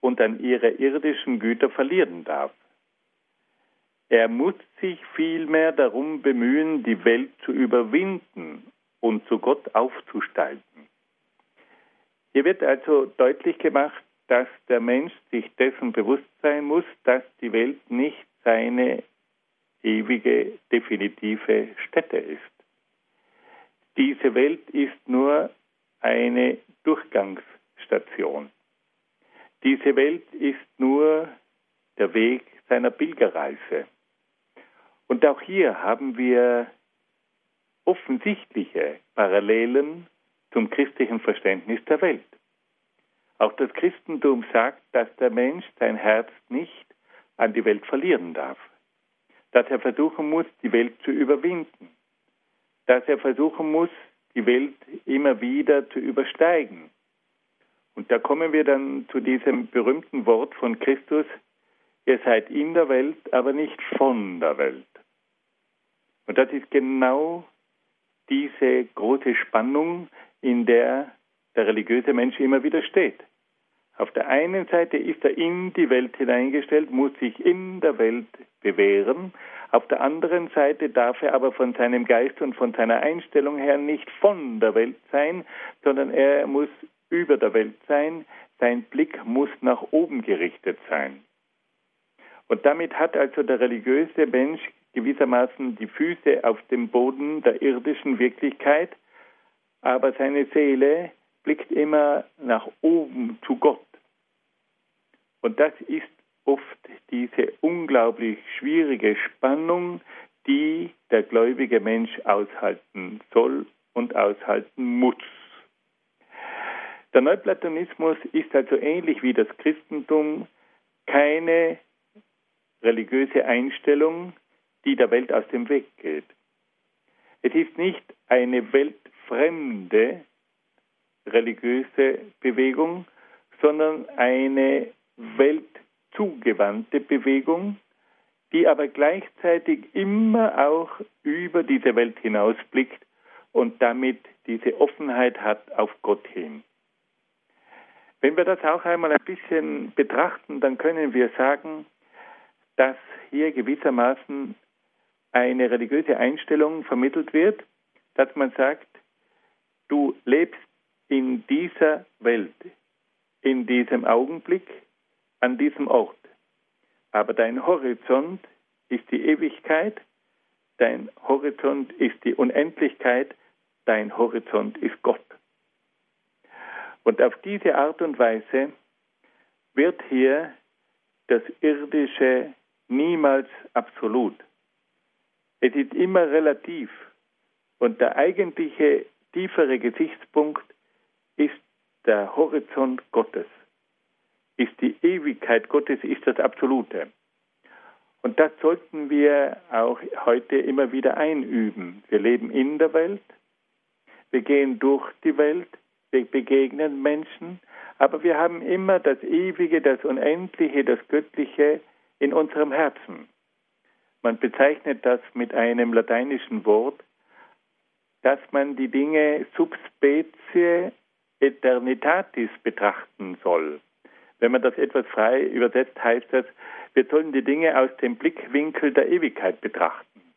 und an ihre irdischen Güter verlieren darf. Er muss sich vielmehr darum bemühen, die Welt zu überwinden und zu Gott aufzusteigen. Hier wird also deutlich gemacht, dass der Mensch sich dessen bewusst sein muss, dass die Welt nicht seine ewige, definitive Stätte ist. Diese Welt ist nur eine Durchgangsstation. Diese Welt ist nur der Weg seiner Pilgerreise. Und auch hier haben wir offensichtliche Parallelen zum christlichen Verständnis der Welt. Auch das Christentum sagt, dass der Mensch sein Herz nicht an die Welt verlieren darf, dass er versuchen muss, die Welt zu überwinden, dass er versuchen muss, die Welt immer wieder zu übersteigen. Und da kommen wir dann zu diesem berühmten Wort von Christus, ihr seid in der Welt, aber nicht von der Welt. Und das ist genau diese große Spannung, in der der religiöse Mensch immer wieder steht. Auf der einen Seite ist er in die Welt hineingestellt, muss sich in der Welt bewähren. Auf der anderen Seite darf er aber von seinem Geist und von seiner Einstellung her nicht von der Welt sein, sondern er muss über der Welt sein. Sein Blick muss nach oben gerichtet sein. Und damit hat also der religiöse Mensch gewissermaßen die Füße auf dem Boden der irdischen Wirklichkeit, aber seine Seele blickt immer nach oben zu Gott. Und das ist oft diese unglaublich schwierige Spannung, die der gläubige Mensch aushalten soll und aushalten muss. Der Neuplatonismus ist also ähnlich wie das Christentum keine religiöse Einstellung, die der Welt aus dem Weg geht. Es ist nicht eine weltfremde religiöse Bewegung, sondern eine weltzugewandte Bewegung, die aber gleichzeitig immer auch über diese Welt hinausblickt und damit diese Offenheit hat auf Gott hin. Wenn wir das auch einmal ein bisschen betrachten, dann können wir sagen, dass hier gewissermaßen eine religiöse Einstellung vermittelt wird, dass man sagt, du lebst in dieser Welt, in diesem Augenblick, an diesem Ort. Aber dein Horizont ist die Ewigkeit, dein Horizont ist die Unendlichkeit, dein Horizont ist Gott. Und auf diese Art und Weise wird hier das Irdische niemals absolut. Es ist immer relativ. Und der eigentliche tiefere Gesichtspunkt ist der Horizont Gottes ist die Ewigkeit Gottes, ist das Absolute. Und das sollten wir auch heute immer wieder einüben. Wir leben in der Welt, wir gehen durch die Welt, wir begegnen Menschen, aber wir haben immer das Ewige, das Unendliche, das Göttliche in unserem Herzen. Man bezeichnet das mit einem lateinischen Wort, dass man die Dinge subspecie eternitatis betrachten soll. Wenn man das etwas frei übersetzt, heißt das, wir sollen die Dinge aus dem Blickwinkel der Ewigkeit betrachten.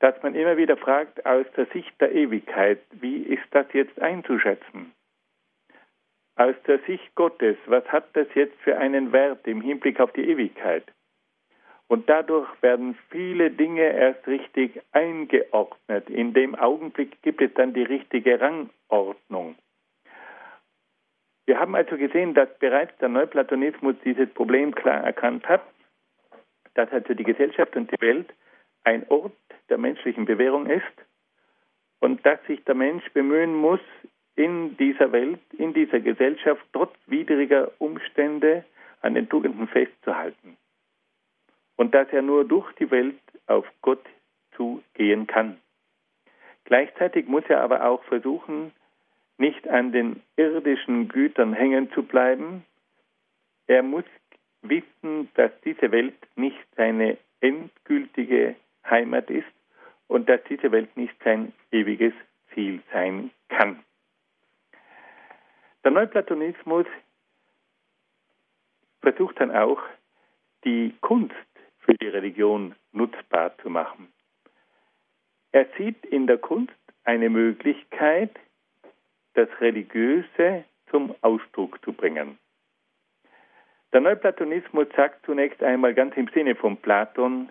Dass man immer wieder fragt, aus der Sicht der Ewigkeit, wie ist das jetzt einzuschätzen? Aus der Sicht Gottes, was hat das jetzt für einen Wert im Hinblick auf die Ewigkeit? Und dadurch werden viele Dinge erst richtig eingeordnet. In dem Augenblick gibt es dann die richtige Rangordnung. Wir haben also gesehen, dass bereits der Neuplatonismus dieses Problem klar erkannt hat, dass also die Gesellschaft und die Welt ein Ort der menschlichen Bewährung ist und dass sich der Mensch bemühen muss, in dieser Welt, in dieser Gesellschaft trotz widriger Umstände an den Tugenden festzuhalten. Und dass er nur durch die Welt auf Gott zugehen kann. Gleichzeitig muss er aber auch versuchen, nicht an den irdischen Gütern hängen zu bleiben. Er muss wissen, dass diese Welt nicht seine endgültige Heimat ist und dass diese Welt nicht sein ewiges Ziel sein kann. Der Neuplatonismus versucht dann auch, die Kunst für die Religion nutzbar zu machen. Er sieht in der Kunst eine Möglichkeit, das Religiöse zum Ausdruck zu bringen. Der Neuplatonismus sagt zunächst einmal ganz im Sinne von Platon,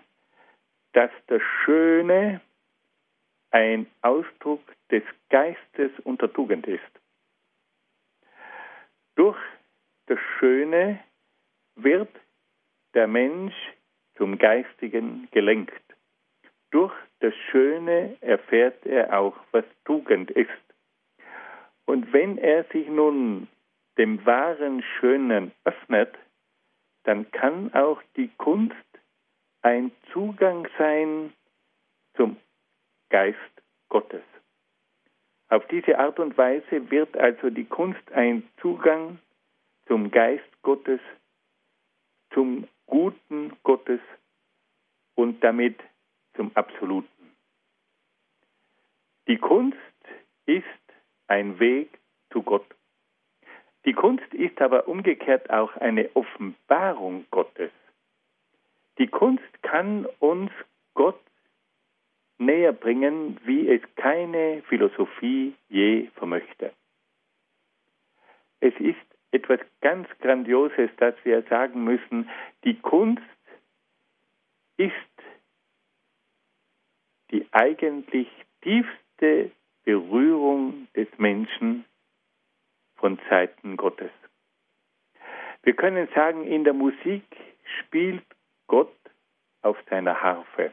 dass das Schöne ein Ausdruck des Geistes und der Tugend ist. Durch das Schöne wird der Mensch zum Geistigen gelenkt. Durch das Schöne erfährt er auch, was Tugend ist. Und wenn er sich nun dem wahren Schönen öffnet, dann kann auch die Kunst ein Zugang sein zum Geist Gottes. Auf diese Art und Weise wird also die Kunst ein Zugang zum Geist Gottes, zum Guten Gottes und damit zum Absoluten. Die Kunst ist ein Weg zu Gott. Die Kunst ist aber umgekehrt auch eine Offenbarung Gottes. Die Kunst kann uns Gott näher bringen, wie es keine Philosophie je vermöchte. Es ist etwas ganz Grandioses, dass wir sagen müssen, die Kunst ist die eigentlich tiefste Berührung des Menschen von Seiten Gottes. Wir können sagen, in der Musik spielt Gott auf seiner Harfe.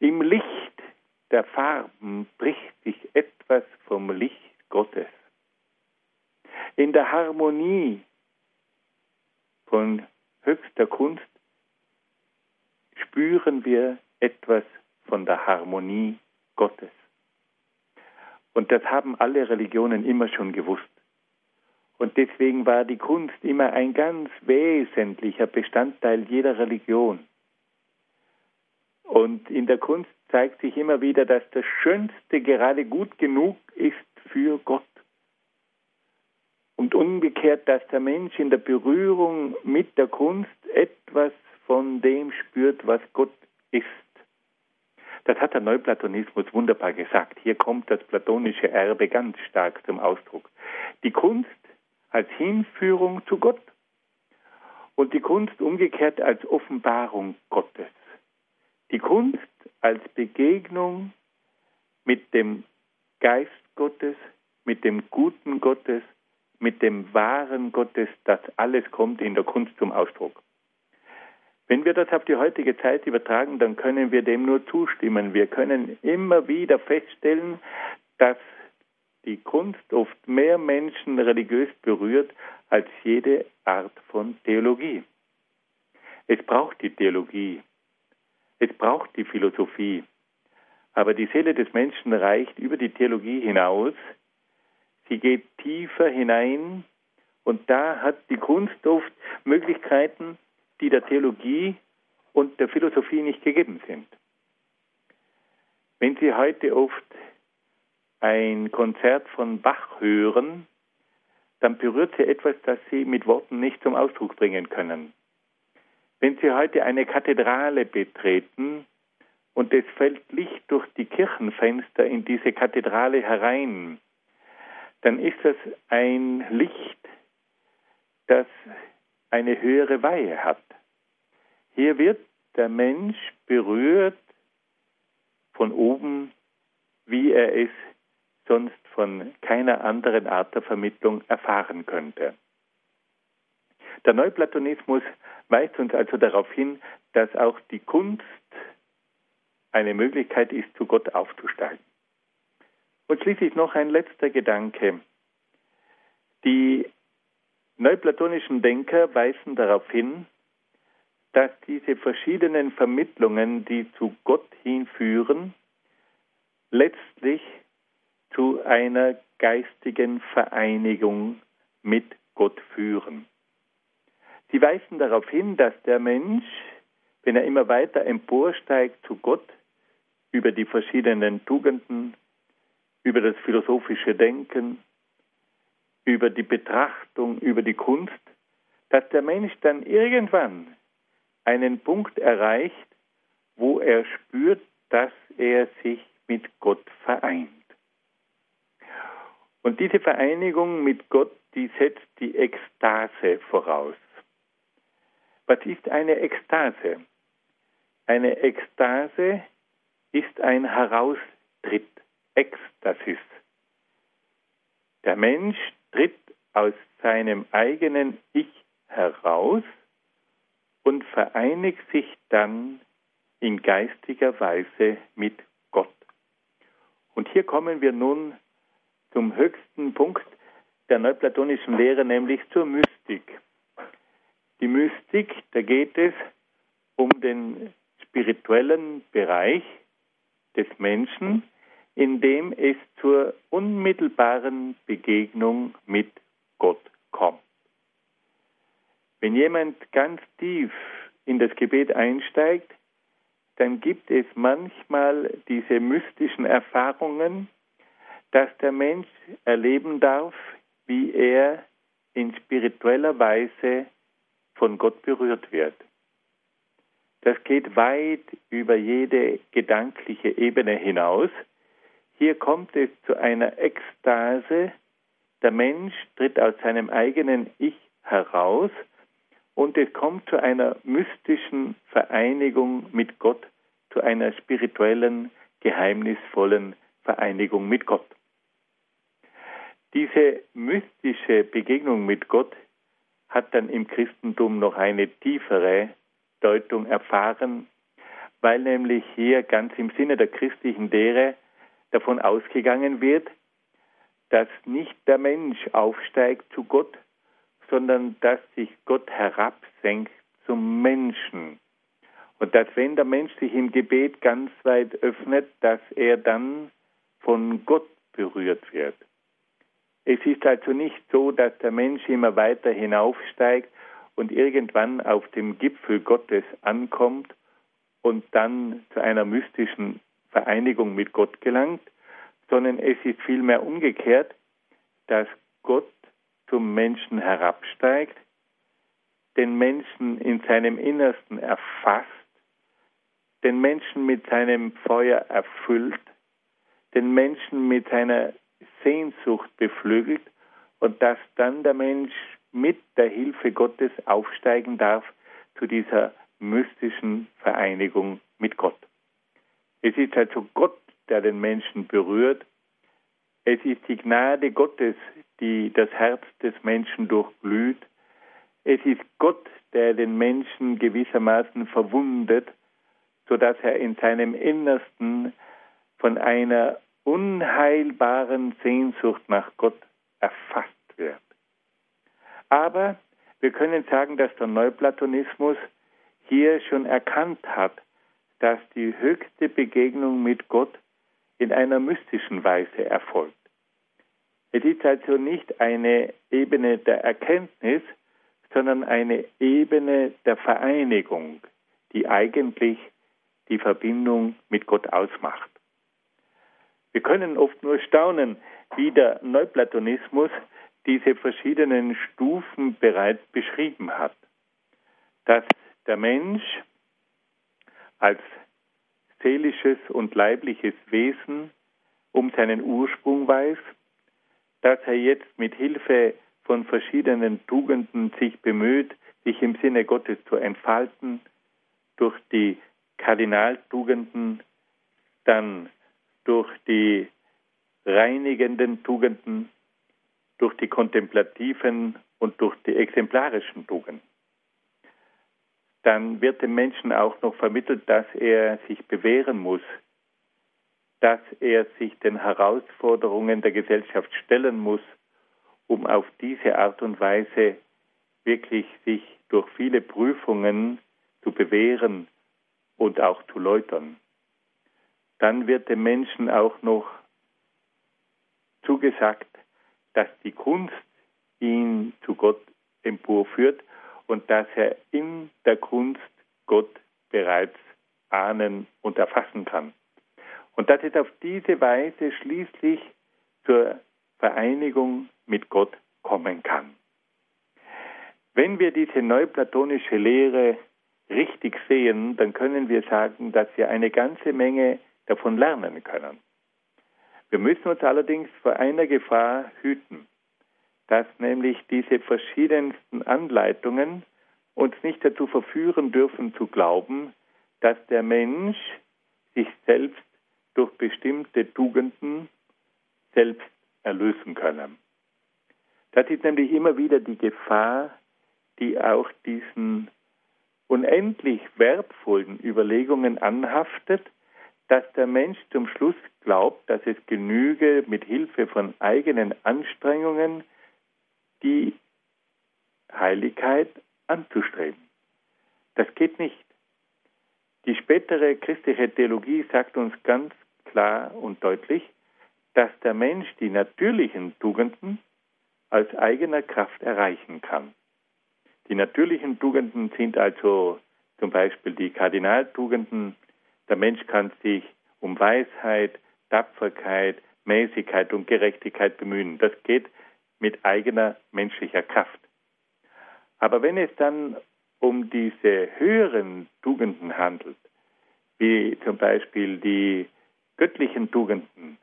Im Licht der Farben bricht sich etwas vom Licht Gottes. In der Harmonie von höchster Kunst spüren wir etwas von der Harmonie Gottes. Und das haben alle Religionen immer schon gewusst. Und deswegen war die Kunst immer ein ganz wesentlicher Bestandteil jeder Religion. Und in der Kunst zeigt sich immer wieder, dass das Schönste gerade gut genug ist für Gott. Und umgekehrt, dass der Mensch in der Berührung mit der Kunst etwas von dem spürt, was Gott ist. Das hat der Neuplatonismus wunderbar gesagt. Hier kommt das platonische Erbe ganz stark zum Ausdruck. Die Kunst als Hinführung zu Gott und die Kunst umgekehrt als Offenbarung Gottes. Die Kunst als Begegnung mit dem Geist Gottes, mit dem Guten Gottes, mit dem wahren Gottes, das alles kommt in der Kunst zum Ausdruck. Wenn wir das auf die heutige Zeit übertragen, dann können wir dem nur zustimmen. Wir können immer wieder feststellen, dass die Kunst oft mehr Menschen religiös berührt als jede Art von Theologie. Es braucht die Theologie, es braucht die Philosophie, aber die Seele des Menschen reicht über die Theologie hinaus, sie geht tiefer hinein und da hat die Kunst oft Möglichkeiten, die der Theologie und der Philosophie nicht gegeben sind. Wenn Sie heute oft ein Konzert von Bach hören, dann berührt Sie etwas, das Sie mit Worten nicht zum Ausdruck bringen können. Wenn Sie heute eine Kathedrale betreten und es fällt Licht durch die Kirchenfenster in diese Kathedrale herein, dann ist das ein Licht, das eine höhere Weihe hat. Hier wird der Mensch berührt von oben, wie er es sonst von keiner anderen Art der Vermittlung erfahren könnte. Der Neuplatonismus weist uns also darauf hin, dass auch die Kunst eine Möglichkeit ist, zu Gott aufzusteigen. Und schließlich noch ein letzter Gedanke. Die neuplatonischen Denker weisen darauf hin, dass diese verschiedenen Vermittlungen, die zu Gott hinführen, letztlich zu einer geistigen Vereinigung mit Gott führen. Sie weisen darauf hin, dass der Mensch wenn er immer weiter emporsteigt zu Gott über die verschiedenen Tugenden, über das philosophische Denken, über die Betrachtung, über die Kunst, dass der Mensch dann irgendwann einen Punkt erreicht, wo er spürt, dass er sich mit Gott vereint. Und diese Vereinigung mit Gott, die setzt die Ekstase voraus. Was ist eine Ekstase? Eine Ekstase ist ein Heraustritt, Ekstasis. Der Mensch tritt aus seinem eigenen Ich heraus und vereinigt sich dann in geistiger Weise mit Gott. Und hier kommen wir nun zum höchsten Punkt der neuplatonischen Lehre, nämlich zur Mystik. Die Mystik, da geht es um den spirituellen Bereich des Menschen, in dem es zur unmittelbaren Begegnung mit Gott kommt. Wenn jemand ganz tief in das Gebet einsteigt, dann gibt es manchmal diese mystischen Erfahrungen, dass der Mensch erleben darf, wie er in spiritueller Weise von Gott berührt wird. Das geht weit über jede gedankliche Ebene hinaus. Hier kommt es zu einer Ekstase. Der Mensch tritt aus seinem eigenen Ich heraus und es kommt zu einer mystischen Vereinigung mit Gott, zu einer spirituellen, geheimnisvollen Vereinigung mit Gott. Diese mystische Begegnung mit Gott hat dann im Christentum noch eine tiefere Deutung erfahren, weil nämlich hier ganz im Sinne der christlichen Lehre davon ausgegangen wird, dass nicht der Mensch aufsteigt zu Gott, sondern dass sich Gott herabsenkt zum Menschen. Und dass wenn der Mensch sich im Gebet ganz weit öffnet, dass er dann von Gott berührt wird. Es ist also nicht so, dass der Mensch immer weiter hinaufsteigt und irgendwann auf dem Gipfel Gottes ankommt und dann zu einer mystischen Vereinigung mit Gott gelangt, sondern es ist vielmehr umgekehrt, dass Gott zum Menschen herabsteigt, den Menschen in seinem Innersten erfasst, den Menschen mit seinem Feuer erfüllt, den Menschen mit seiner Sehnsucht beflügelt und dass dann der Mensch mit der Hilfe Gottes aufsteigen darf zu dieser mystischen Vereinigung mit Gott. Es ist also Gott, der den Menschen berührt. Es ist die Gnade Gottes, die das Herz des Menschen durchglüht. Es ist Gott, der den Menschen gewissermaßen verwundet, sodass er in seinem Innersten von einer unheilbaren Sehnsucht nach Gott erfasst wird. Aber wir können sagen, dass der Neuplatonismus hier schon erkannt hat, dass die höchste Begegnung mit Gott in einer mystischen Weise erfolgt. Es ist also nicht eine Ebene der Erkenntnis, sondern eine Ebene der Vereinigung, die eigentlich die Verbindung mit Gott ausmacht. Wir können oft nur staunen, wie der Neuplatonismus diese verschiedenen Stufen bereits beschrieben hat. Dass der Mensch als seelisches und leibliches Wesen um seinen Ursprung weiß, dass er jetzt mit Hilfe von verschiedenen Tugenden sich bemüht, sich im Sinne Gottes zu entfalten, durch die Kardinaltugenden, dann durch die reinigenden Tugenden, durch die kontemplativen und durch die exemplarischen Tugenden. Dann wird dem Menschen auch noch vermittelt, dass er sich bewähren muss, dass er sich den Herausforderungen der Gesellschaft stellen muss, um auf diese Art und Weise wirklich sich durch viele Prüfungen zu bewähren und auch zu läutern. Dann wird dem Menschen auch noch zugesagt, dass die Kunst ihn zu Gott emporführt und dass er in der Kunst Gott bereits ahnen und erfassen kann. Und dass es auf diese Weise schließlich zur Vereinigung mit Gott kommen kann. Wenn wir diese neuplatonische Lehre richtig sehen, dann können wir sagen, dass wir eine ganze Menge davon lernen können. Wir müssen uns allerdings vor einer Gefahr hüten, dass nämlich diese verschiedensten Anleitungen uns nicht dazu verführen dürfen zu glauben, dass der Mensch sich selbst durch bestimmte Tugenden selbst erlösen könne. Das ist nämlich immer wieder die Gefahr, die auch diesen unendlich wertvollen Überlegungen anhaftet, dass der Mensch zum Schluss glaubt, dass es genüge, mit Hilfe von eigenen Anstrengungen die Heiligkeit anzustreben. Das geht nicht. Die spätere christliche Theologie sagt uns ganz klar und deutlich, dass der Mensch die natürlichen Tugenden als eigener Kraft erreichen kann. Die natürlichen Tugenden sind also zum Beispiel die Kardinaltugenden. Der Mensch kann sich um Weisheit, Tapferkeit, Mäßigkeit und Gerechtigkeit bemühen. Das geht mit eigener menschlicher Kraft. Aber wenn es dann um diese höheren Tugenden handelt, wie zum Beispiel die göttlichen Tugenden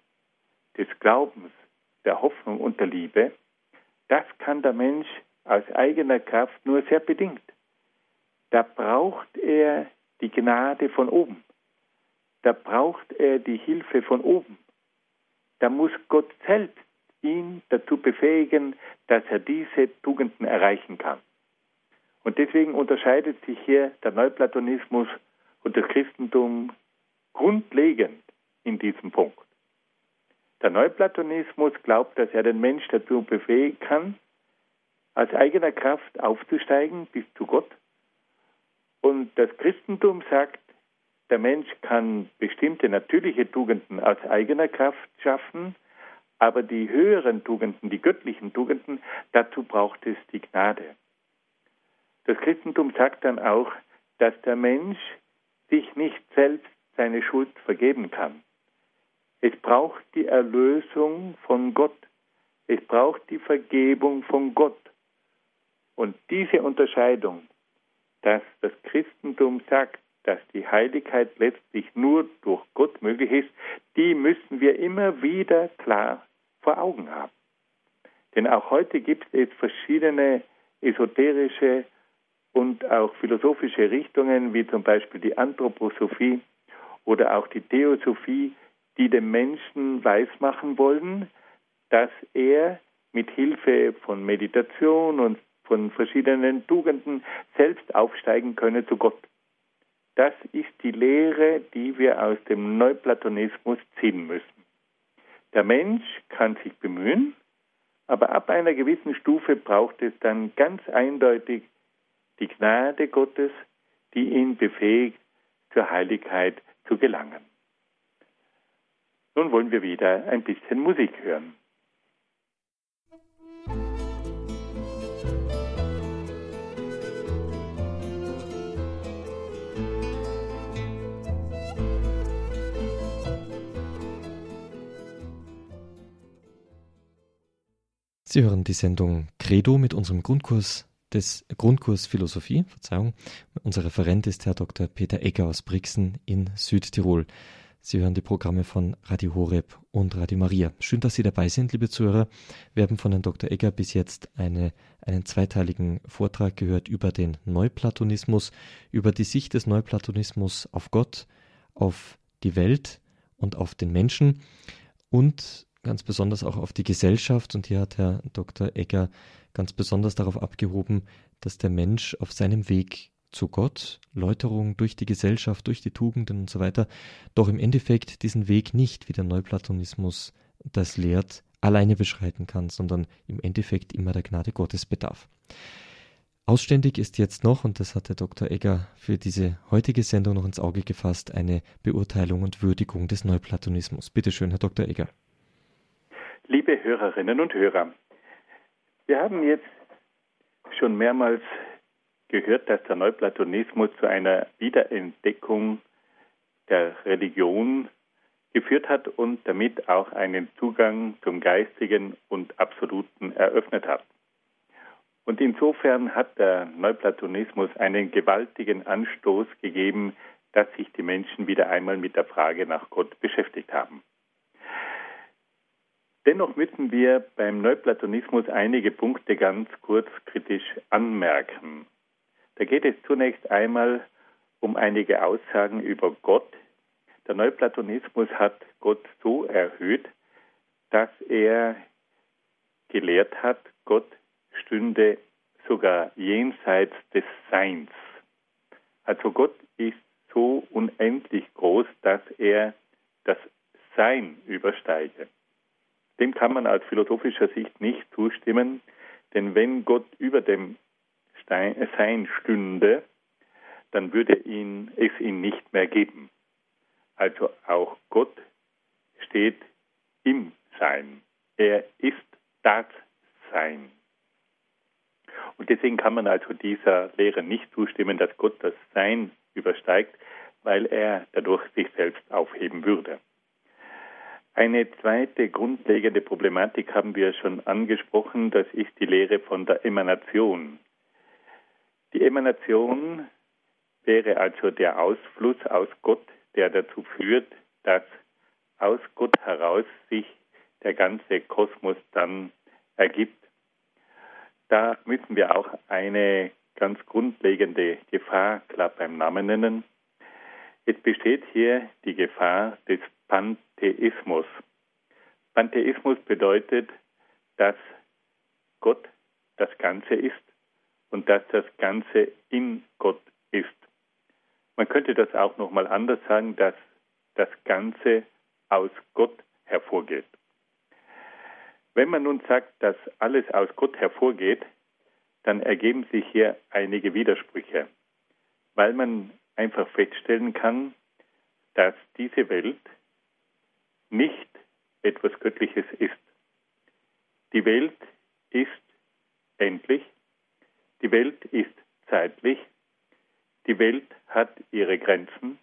des Glaubens, der Hoffnung und der Liebe, das kann der Mensch aus eigener Kraft nur sehr bedingt. Da braucht er die Gnade von oben. Da braucht er die Hilfe von oben. Da muss Gott selbst ihn dazu befähigen, dass er diese Tugenden erreichen kann. Und deswegen unterscheidet sich hier der Neuplatonismus und das Christentum grundlegend in diesem Punkt. Der Neuplatonismus glaubt, dass er den Mensch dazu befähigen kann, aus eigener Kraft aufzusteigen bis zu Gott. Und das Christentum sagt, der Mensch kann bestimmte natürliche Tugenden aus eigener Kraft schaffen, aber die höheren Tugenden, die göttlichen Tugenden, dazu braucht es die Gnade. Das Christentum sagt dann auch, dass der Mensch sich nicht selbst seine Schuld vergeben kann. Es braucht die Erlösung von Gott. Es braucht die Vergebung von Gott. Und diese Unterscheidung, dass das Christentum sagt, dass die Heiligkeit letztlich nur durch Gott möglich ist, die müssen wir immer wieder klar vor Augen haben. Denn auch heute gibt es verschiedene esoterische und auch philosophische Richtungen, wie zum Beispiel die Anthroposophie oder auch die Theosophie, die dem Menschen weismachen wollen, dass er mit Hilfe von Meditation und von verschiedenen Tugenden selbst aufsteigen könne zu Gott. Das ist die Lehre, die wir aus dem Neuplatonismus ziehen müssen. Der Mensch kann sich bemühen, aber ab einer gewissen Stufe braucht es dann ganz eindeutig die Gnade Gottes, die ihn befähigt, zur Heiligkeit zu gelangen. Nun wollen wir wieder ein bisschen Musik hören. Sie hören die Sendung Credo mit unserem Grundkurs des Grundkurs Philosophie, Verzeihung. Unser Referent ist Herr Dr. Peter Egger aus Brixen in Südtirol. Sie hören die Programme von Radio Horeb und Radio Maria. Schön, dass Sie dabei sind, liebe Zuhörer. Wir haben von Herrn Dr. Egger bis jetzt eine, einen zweiteiligen Vortrag gehört über den Neuplatonismus, über die Sicht des Neuplatonismus auf Gott, auf die Welt und auf den Menschen und ganz besonders auch auf die Gesellschaft. Und hier hat Herr Dr. Egger ganz besonders darauf abgehoben, dass der Mensch auf seinem Weg zu Gott, Läuterung durch die Gesellschaft, durch die Tugenden und so weiter, doch im Endeffekt diesen Weg nicht, wie der Neuplatonismus das lehrt, alleine beschreiten kann, sondern im Endeffekt immer der Gnade Gottes bedarf. Ausständig ist jetzt noch, und das hat der Dr. Egger für diese heutige Sendung noch ins Auge gefasst, eine Beurteilung und Würdigung des Neuplatonismus. Bitte schön, Herr Dr. Egger. Liebe Hörerinnen und Hörer, wir haben jetzt schon mehrmals gehört, dass der Neuplatonismus zu einer Wiederentdeckung der Religion geführt hat und damit auch einen Zugang zum Geistigen und Absoluten eröffnet hat. Und insofern hat der Neuplatonismus einen gewaltigen Anstoß gegeben, dass sich die Menschen wieder einmal mit der Frage nach Gott beschäftigt haben. Dennoch müssen wir beim Neuplatonismus einige Punkte ganz kurz kritisch anmerken. Da geht es zunächst einmal um einige Aussagen über Gott. Der Neuplatonismus hat Gott so erhöht, dass er gelehrt hat, Gott stünde sogar jenseits des Seins. Also Gott ist so unendlich groß, dass er das Sein übersteige. Dem kann man aus philosophischer Sicht nicht zustimmen, denn wenn Gott über dem Sein stünde, dann würde ihn, es ihn nicht mehr geben. Also auch Gott steht im Sein. Er ist das Sein. Und deswegen kann man also dieser Lehre nicht zustimmen, dass Gott das Sein übersteigt, weil er dadurch sich selbst aufheben würde. Eine zweite grundlegende Problematik haben wir schon angesprochen, das ist die Lehre von der Emanation. Die Emanation wäre also der Ausfluss aus Gott, der dazu führt, dass aus Gott heraus sich der ganze Kosmos dann ergibt da müssen wir auch eine ganz grundlegende Gefahr klar beim Namen nennen. Es besteht hier die Gefahr des Pantheismus. Pantheismus bedeutet, dass Gott das Ganze ist und dass das Ganze in Gott ist. Man könnte das auch nochmal anders sagen, dass das Ganze aus Gott hervorgeht. Wenn man nun sagt, dass alles aus Gott hervorgeht, dann ergeben sich hier einige Widersprüche, weil man einfach feststellen kann, dass diese Welt nicht etwas Göttliches ist. Die Welt ist endlich, die Welt ist zeitlich, die Welt hat ihre Grenzen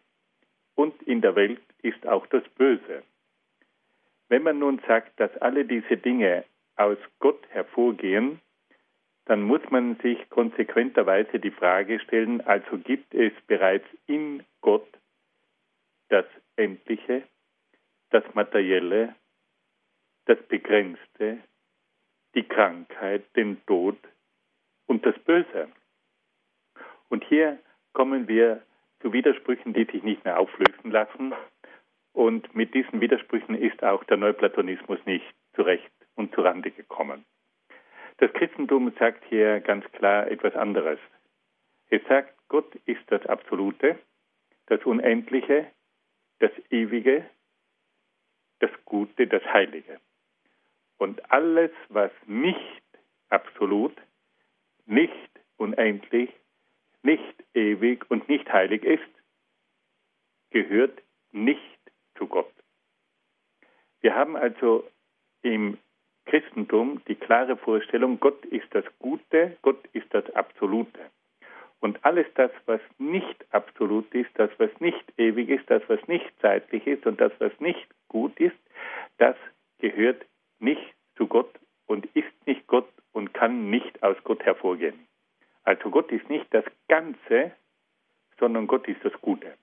und in der Welt ist auch das Böse. Wenn man nun sagt, dass alle diese Dinge aus Gott hervorgehen, dann muss man sich konsequenterweise die Frage stellen, also gibt es bereits in Gott das Endliche, das Materielle, das Begrenzte, die Krankheit, den Tod und das Böse. Und hier kommen wir zu Widersprüchen, die sich nicht mehr auflösen lassen, und mit diesen Widersprüchen ist auch der Neuplatonismus nicht zurecht und zurande gekommen. Das Christentum sagt hier ganz klar etwas anderes. Es sagt, Gott ist das Absolute, das Unendliche, das Ewige, das Gute, das Heilige. Und alles, was nicht absolut, nicht unendlich, nicht ewig und nicht heilig ist, gehört nicht zu Gott. Wir haben also im Christentum die klare Vorstellung, Gott ist das Gute, Gott ist das Absolute. Und alles das, was nicht absolut ist, das, was nicht ewig ist, das, was nicht zeitlich ist und das, was nicht gut ist, das gehört nicht zu Gott und ist nicht Gott und kann nicht aus Gott hervorgehen. Also Gott ist nicht das Ganze, sondern Gott ist das Gute.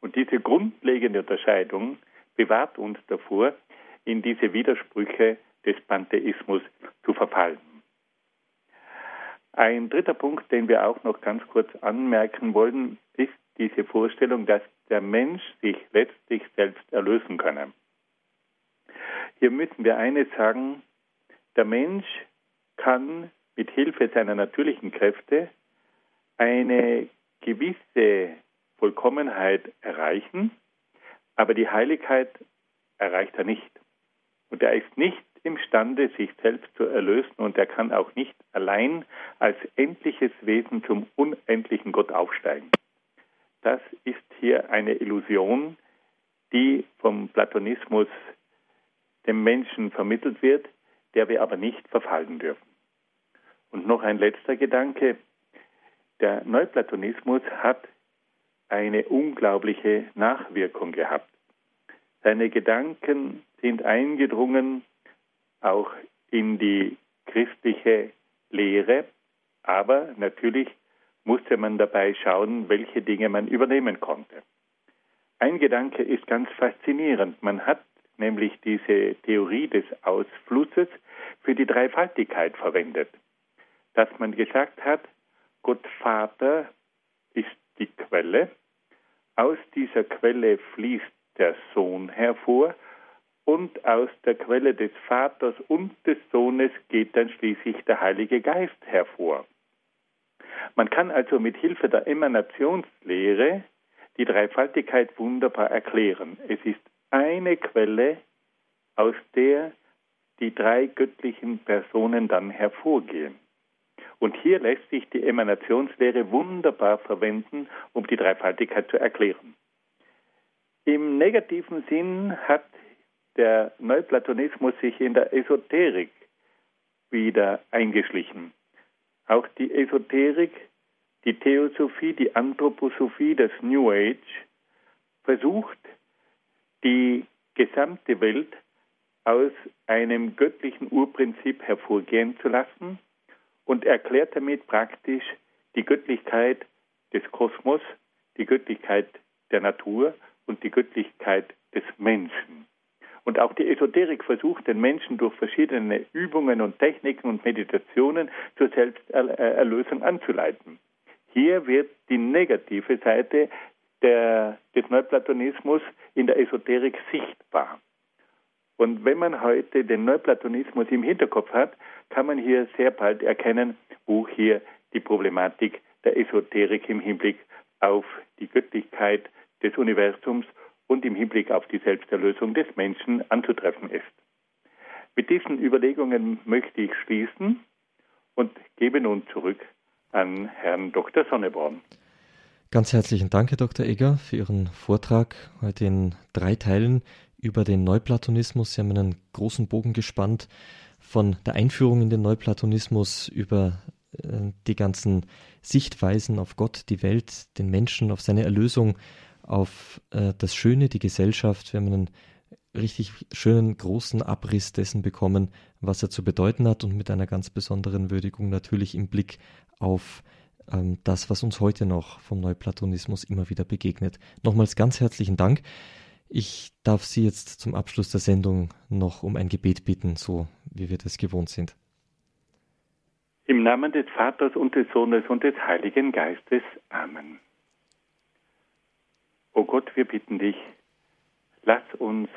Und diese grundlegende Unterscheidung bewahrt uns davor, in diese Widersprüche des Pantheismus zu verfallen. Ein dritter Punkt, den wir auch noch ganz kurz anmerken wollen, ist diese Vorstellung, dass der Mensch sich letztlich selbst erlösen könne. Hier müssen wir eines sagen, der Mensch kann mit Hilfe seiner natürlichen Kräfte eine gewisse Vollkommenheit erreichen, aber die Heiligkeit erreicht er nicht. Und er ist nicht imstande, sich selbst zu erlösen und er kann auch nicht allein als endliches Wesen zum unendlichen Gott aufsteigen. Das ist hier eine Illusion, die vom Platonismus dem Menschen vermittelt wird, der wir aber nicht verfallen dürfen. Und noch ein letzter Gedanke. der Neuplatonismus hat eine unglaubliche Nachwirkung gehabt. Seine Gedanken sind eingedrungen auch in die christliche Lehre, aber natürlich musste man dabei schauen, welche Dinge man übernehmen konnte. Ein Gedanke ist ganz faszinierend. Man hat nämlich diese Theorie des Ausflusses für die Dreifaltigkeit verwendet. Dass man gesagt hat, Gott Vater ist die Quelle, aus dieser Quelle fließt der Sohn hervor und aus der Quelle des Vaters und des Sohnes geht dann schließlich der Heilige Geist hervor. Man kann also mit Hilfe der Emanationslehre die Dreifaltigkeit wunderbar erklären. Es ist eine Quelle, aus der die drei göttlichen Personen dann hervorgehen. Und hier lässt sich die Emanationslehre wunderbar verwenden, um die Dreifaltigkeit zu erklären. Im negativen Sinn hat der Neuplatonismus sich in der Esoterik wieder eingeschlichen. Auch die Esoterik, die Theosophie, die Anthroposophie, das New Age versucht, die gesamte Welt aus einem göttlichen Urprinzip hervorgehen zu lassen und erklärt damit praktisch die Göttlichkeit des Kosmos, die Göttlichkeit der Natur und die Göttlichkeit des Menschen. Und auch die Esoterik versucht, den Menschen durch verschiedene Übungen und Techniken und Meditationen zur Selbsterlösung anzuleiten. Hier wird die negative Seite der, des Neuplatonismus in der Esoterik sichtbar. Und wenn man heute den Neuplatonismus im Hinterkopf hat, kann man hier sehr bald erkennen, wo hier die Problematik der Esoterik im Hinblick auf die Göttlichkeit des Universums und im Hinblick auf die Selbsterlösung des Menschen anzutreffen ist. Mit diesen Überlegungen möchte ich schließen und gebe nun zurück an Herrn Dr. Sonneborn. Ganz herzlichen Dank, Herr Dr. Egger, für Ihren Vortrag heute in drei Teilen über den Neuplatonismus. Sie haben einen großen Bogen gespannt von der Einführung in den Neuplatonismus über äh, die ganzen Sichtweisen auf Gott, die Welt, den Menschen, auf seine Erlösung auf äh, das Schöne, die Gesellschaft. Wir haben einen richtig schönen großen Abriss dessen bekommen, was er zu bedeuten hat und mit einer ganz besonderen Würdigung natürlich im Blick auf ähm, das, was uns heute noch vom Neuplatonismus immer wieder begegnet. Nochmals ganz herzlichen Dank. Ich darf Sie jetzt zum Abschluss der Sendung noch um ein Gebet bitten, so wie wir das gewohnt sind. Im Namen des Vaters und des Sohnes und des Heiligen Geistes. Amen. O Gott, wir bitten dich, lass uns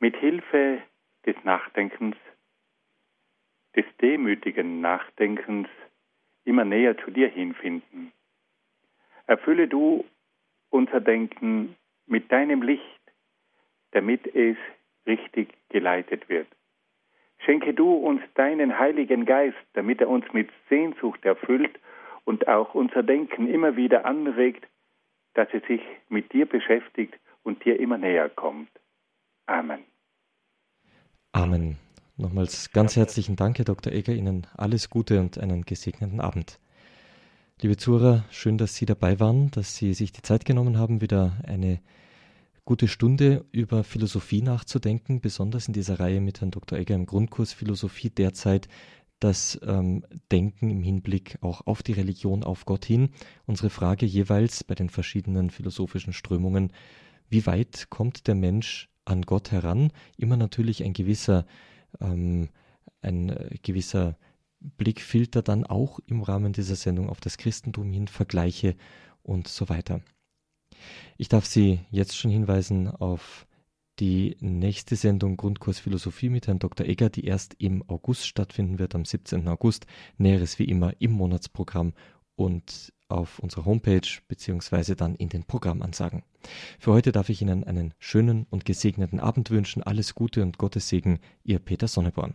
mit Hilfe des Nachdenkens, des demütigen Nachdenkens immer näher zu dir hinfinden. Erfülle du unser Denken mit deinem Licht, damit es richtig geleitet wird. Schenke du uns deinen Heiligen Geist, damit er uns mit Sehnsucht erfüllt und auch unser Denken immer wieder anregt, dass es sich mit dir beschäftigt und dir immer näher kommt. Amen. Amen. Nochmals ganz herzlichen Dank, Herr Dr. Egger, Ihnen alles Gute und einen gesegneten Abend. Liebe Zuhörer, schön, dass Sie dabei waren, dass Sie sich die Zeit genommen haben, wieder eine gute Stunde über Philosophie nachzudenken, besonders in dieser Reihe mit Herrn Dr. Egger im Grundkurs Philosophie derzeit das ähm, Denken im Hinblick auch auf die Religion, auf Gott hin. Unsere Frage jeweils bei den verschiedenen philosophischen Strömungen, wie weit kommt der Mensch an Gott heran? Immer natürlich ein gewisser, ähm, ein äh, gewisser Blickfilter dann auch im Rahmen dieser Sendung auf das Christentum hin, Vergleiche und so weiter. Ich darf Sie jetzt schon hinweisen auf die nächste Sendung Grundkurs Philosophie mit Herrn Dr. Egger, die erst im August stattfinden wird, am 17. August. Näheres wie immer im Monatsprogramm und auf unserer Homepage beziehungsweise dann in den Programmansagen. Für heute darf ich Ihnen einen schönen und gesegneten Abend wünschen. Alles Gute und Gottes Segen, Ihr Peter Sonneborn.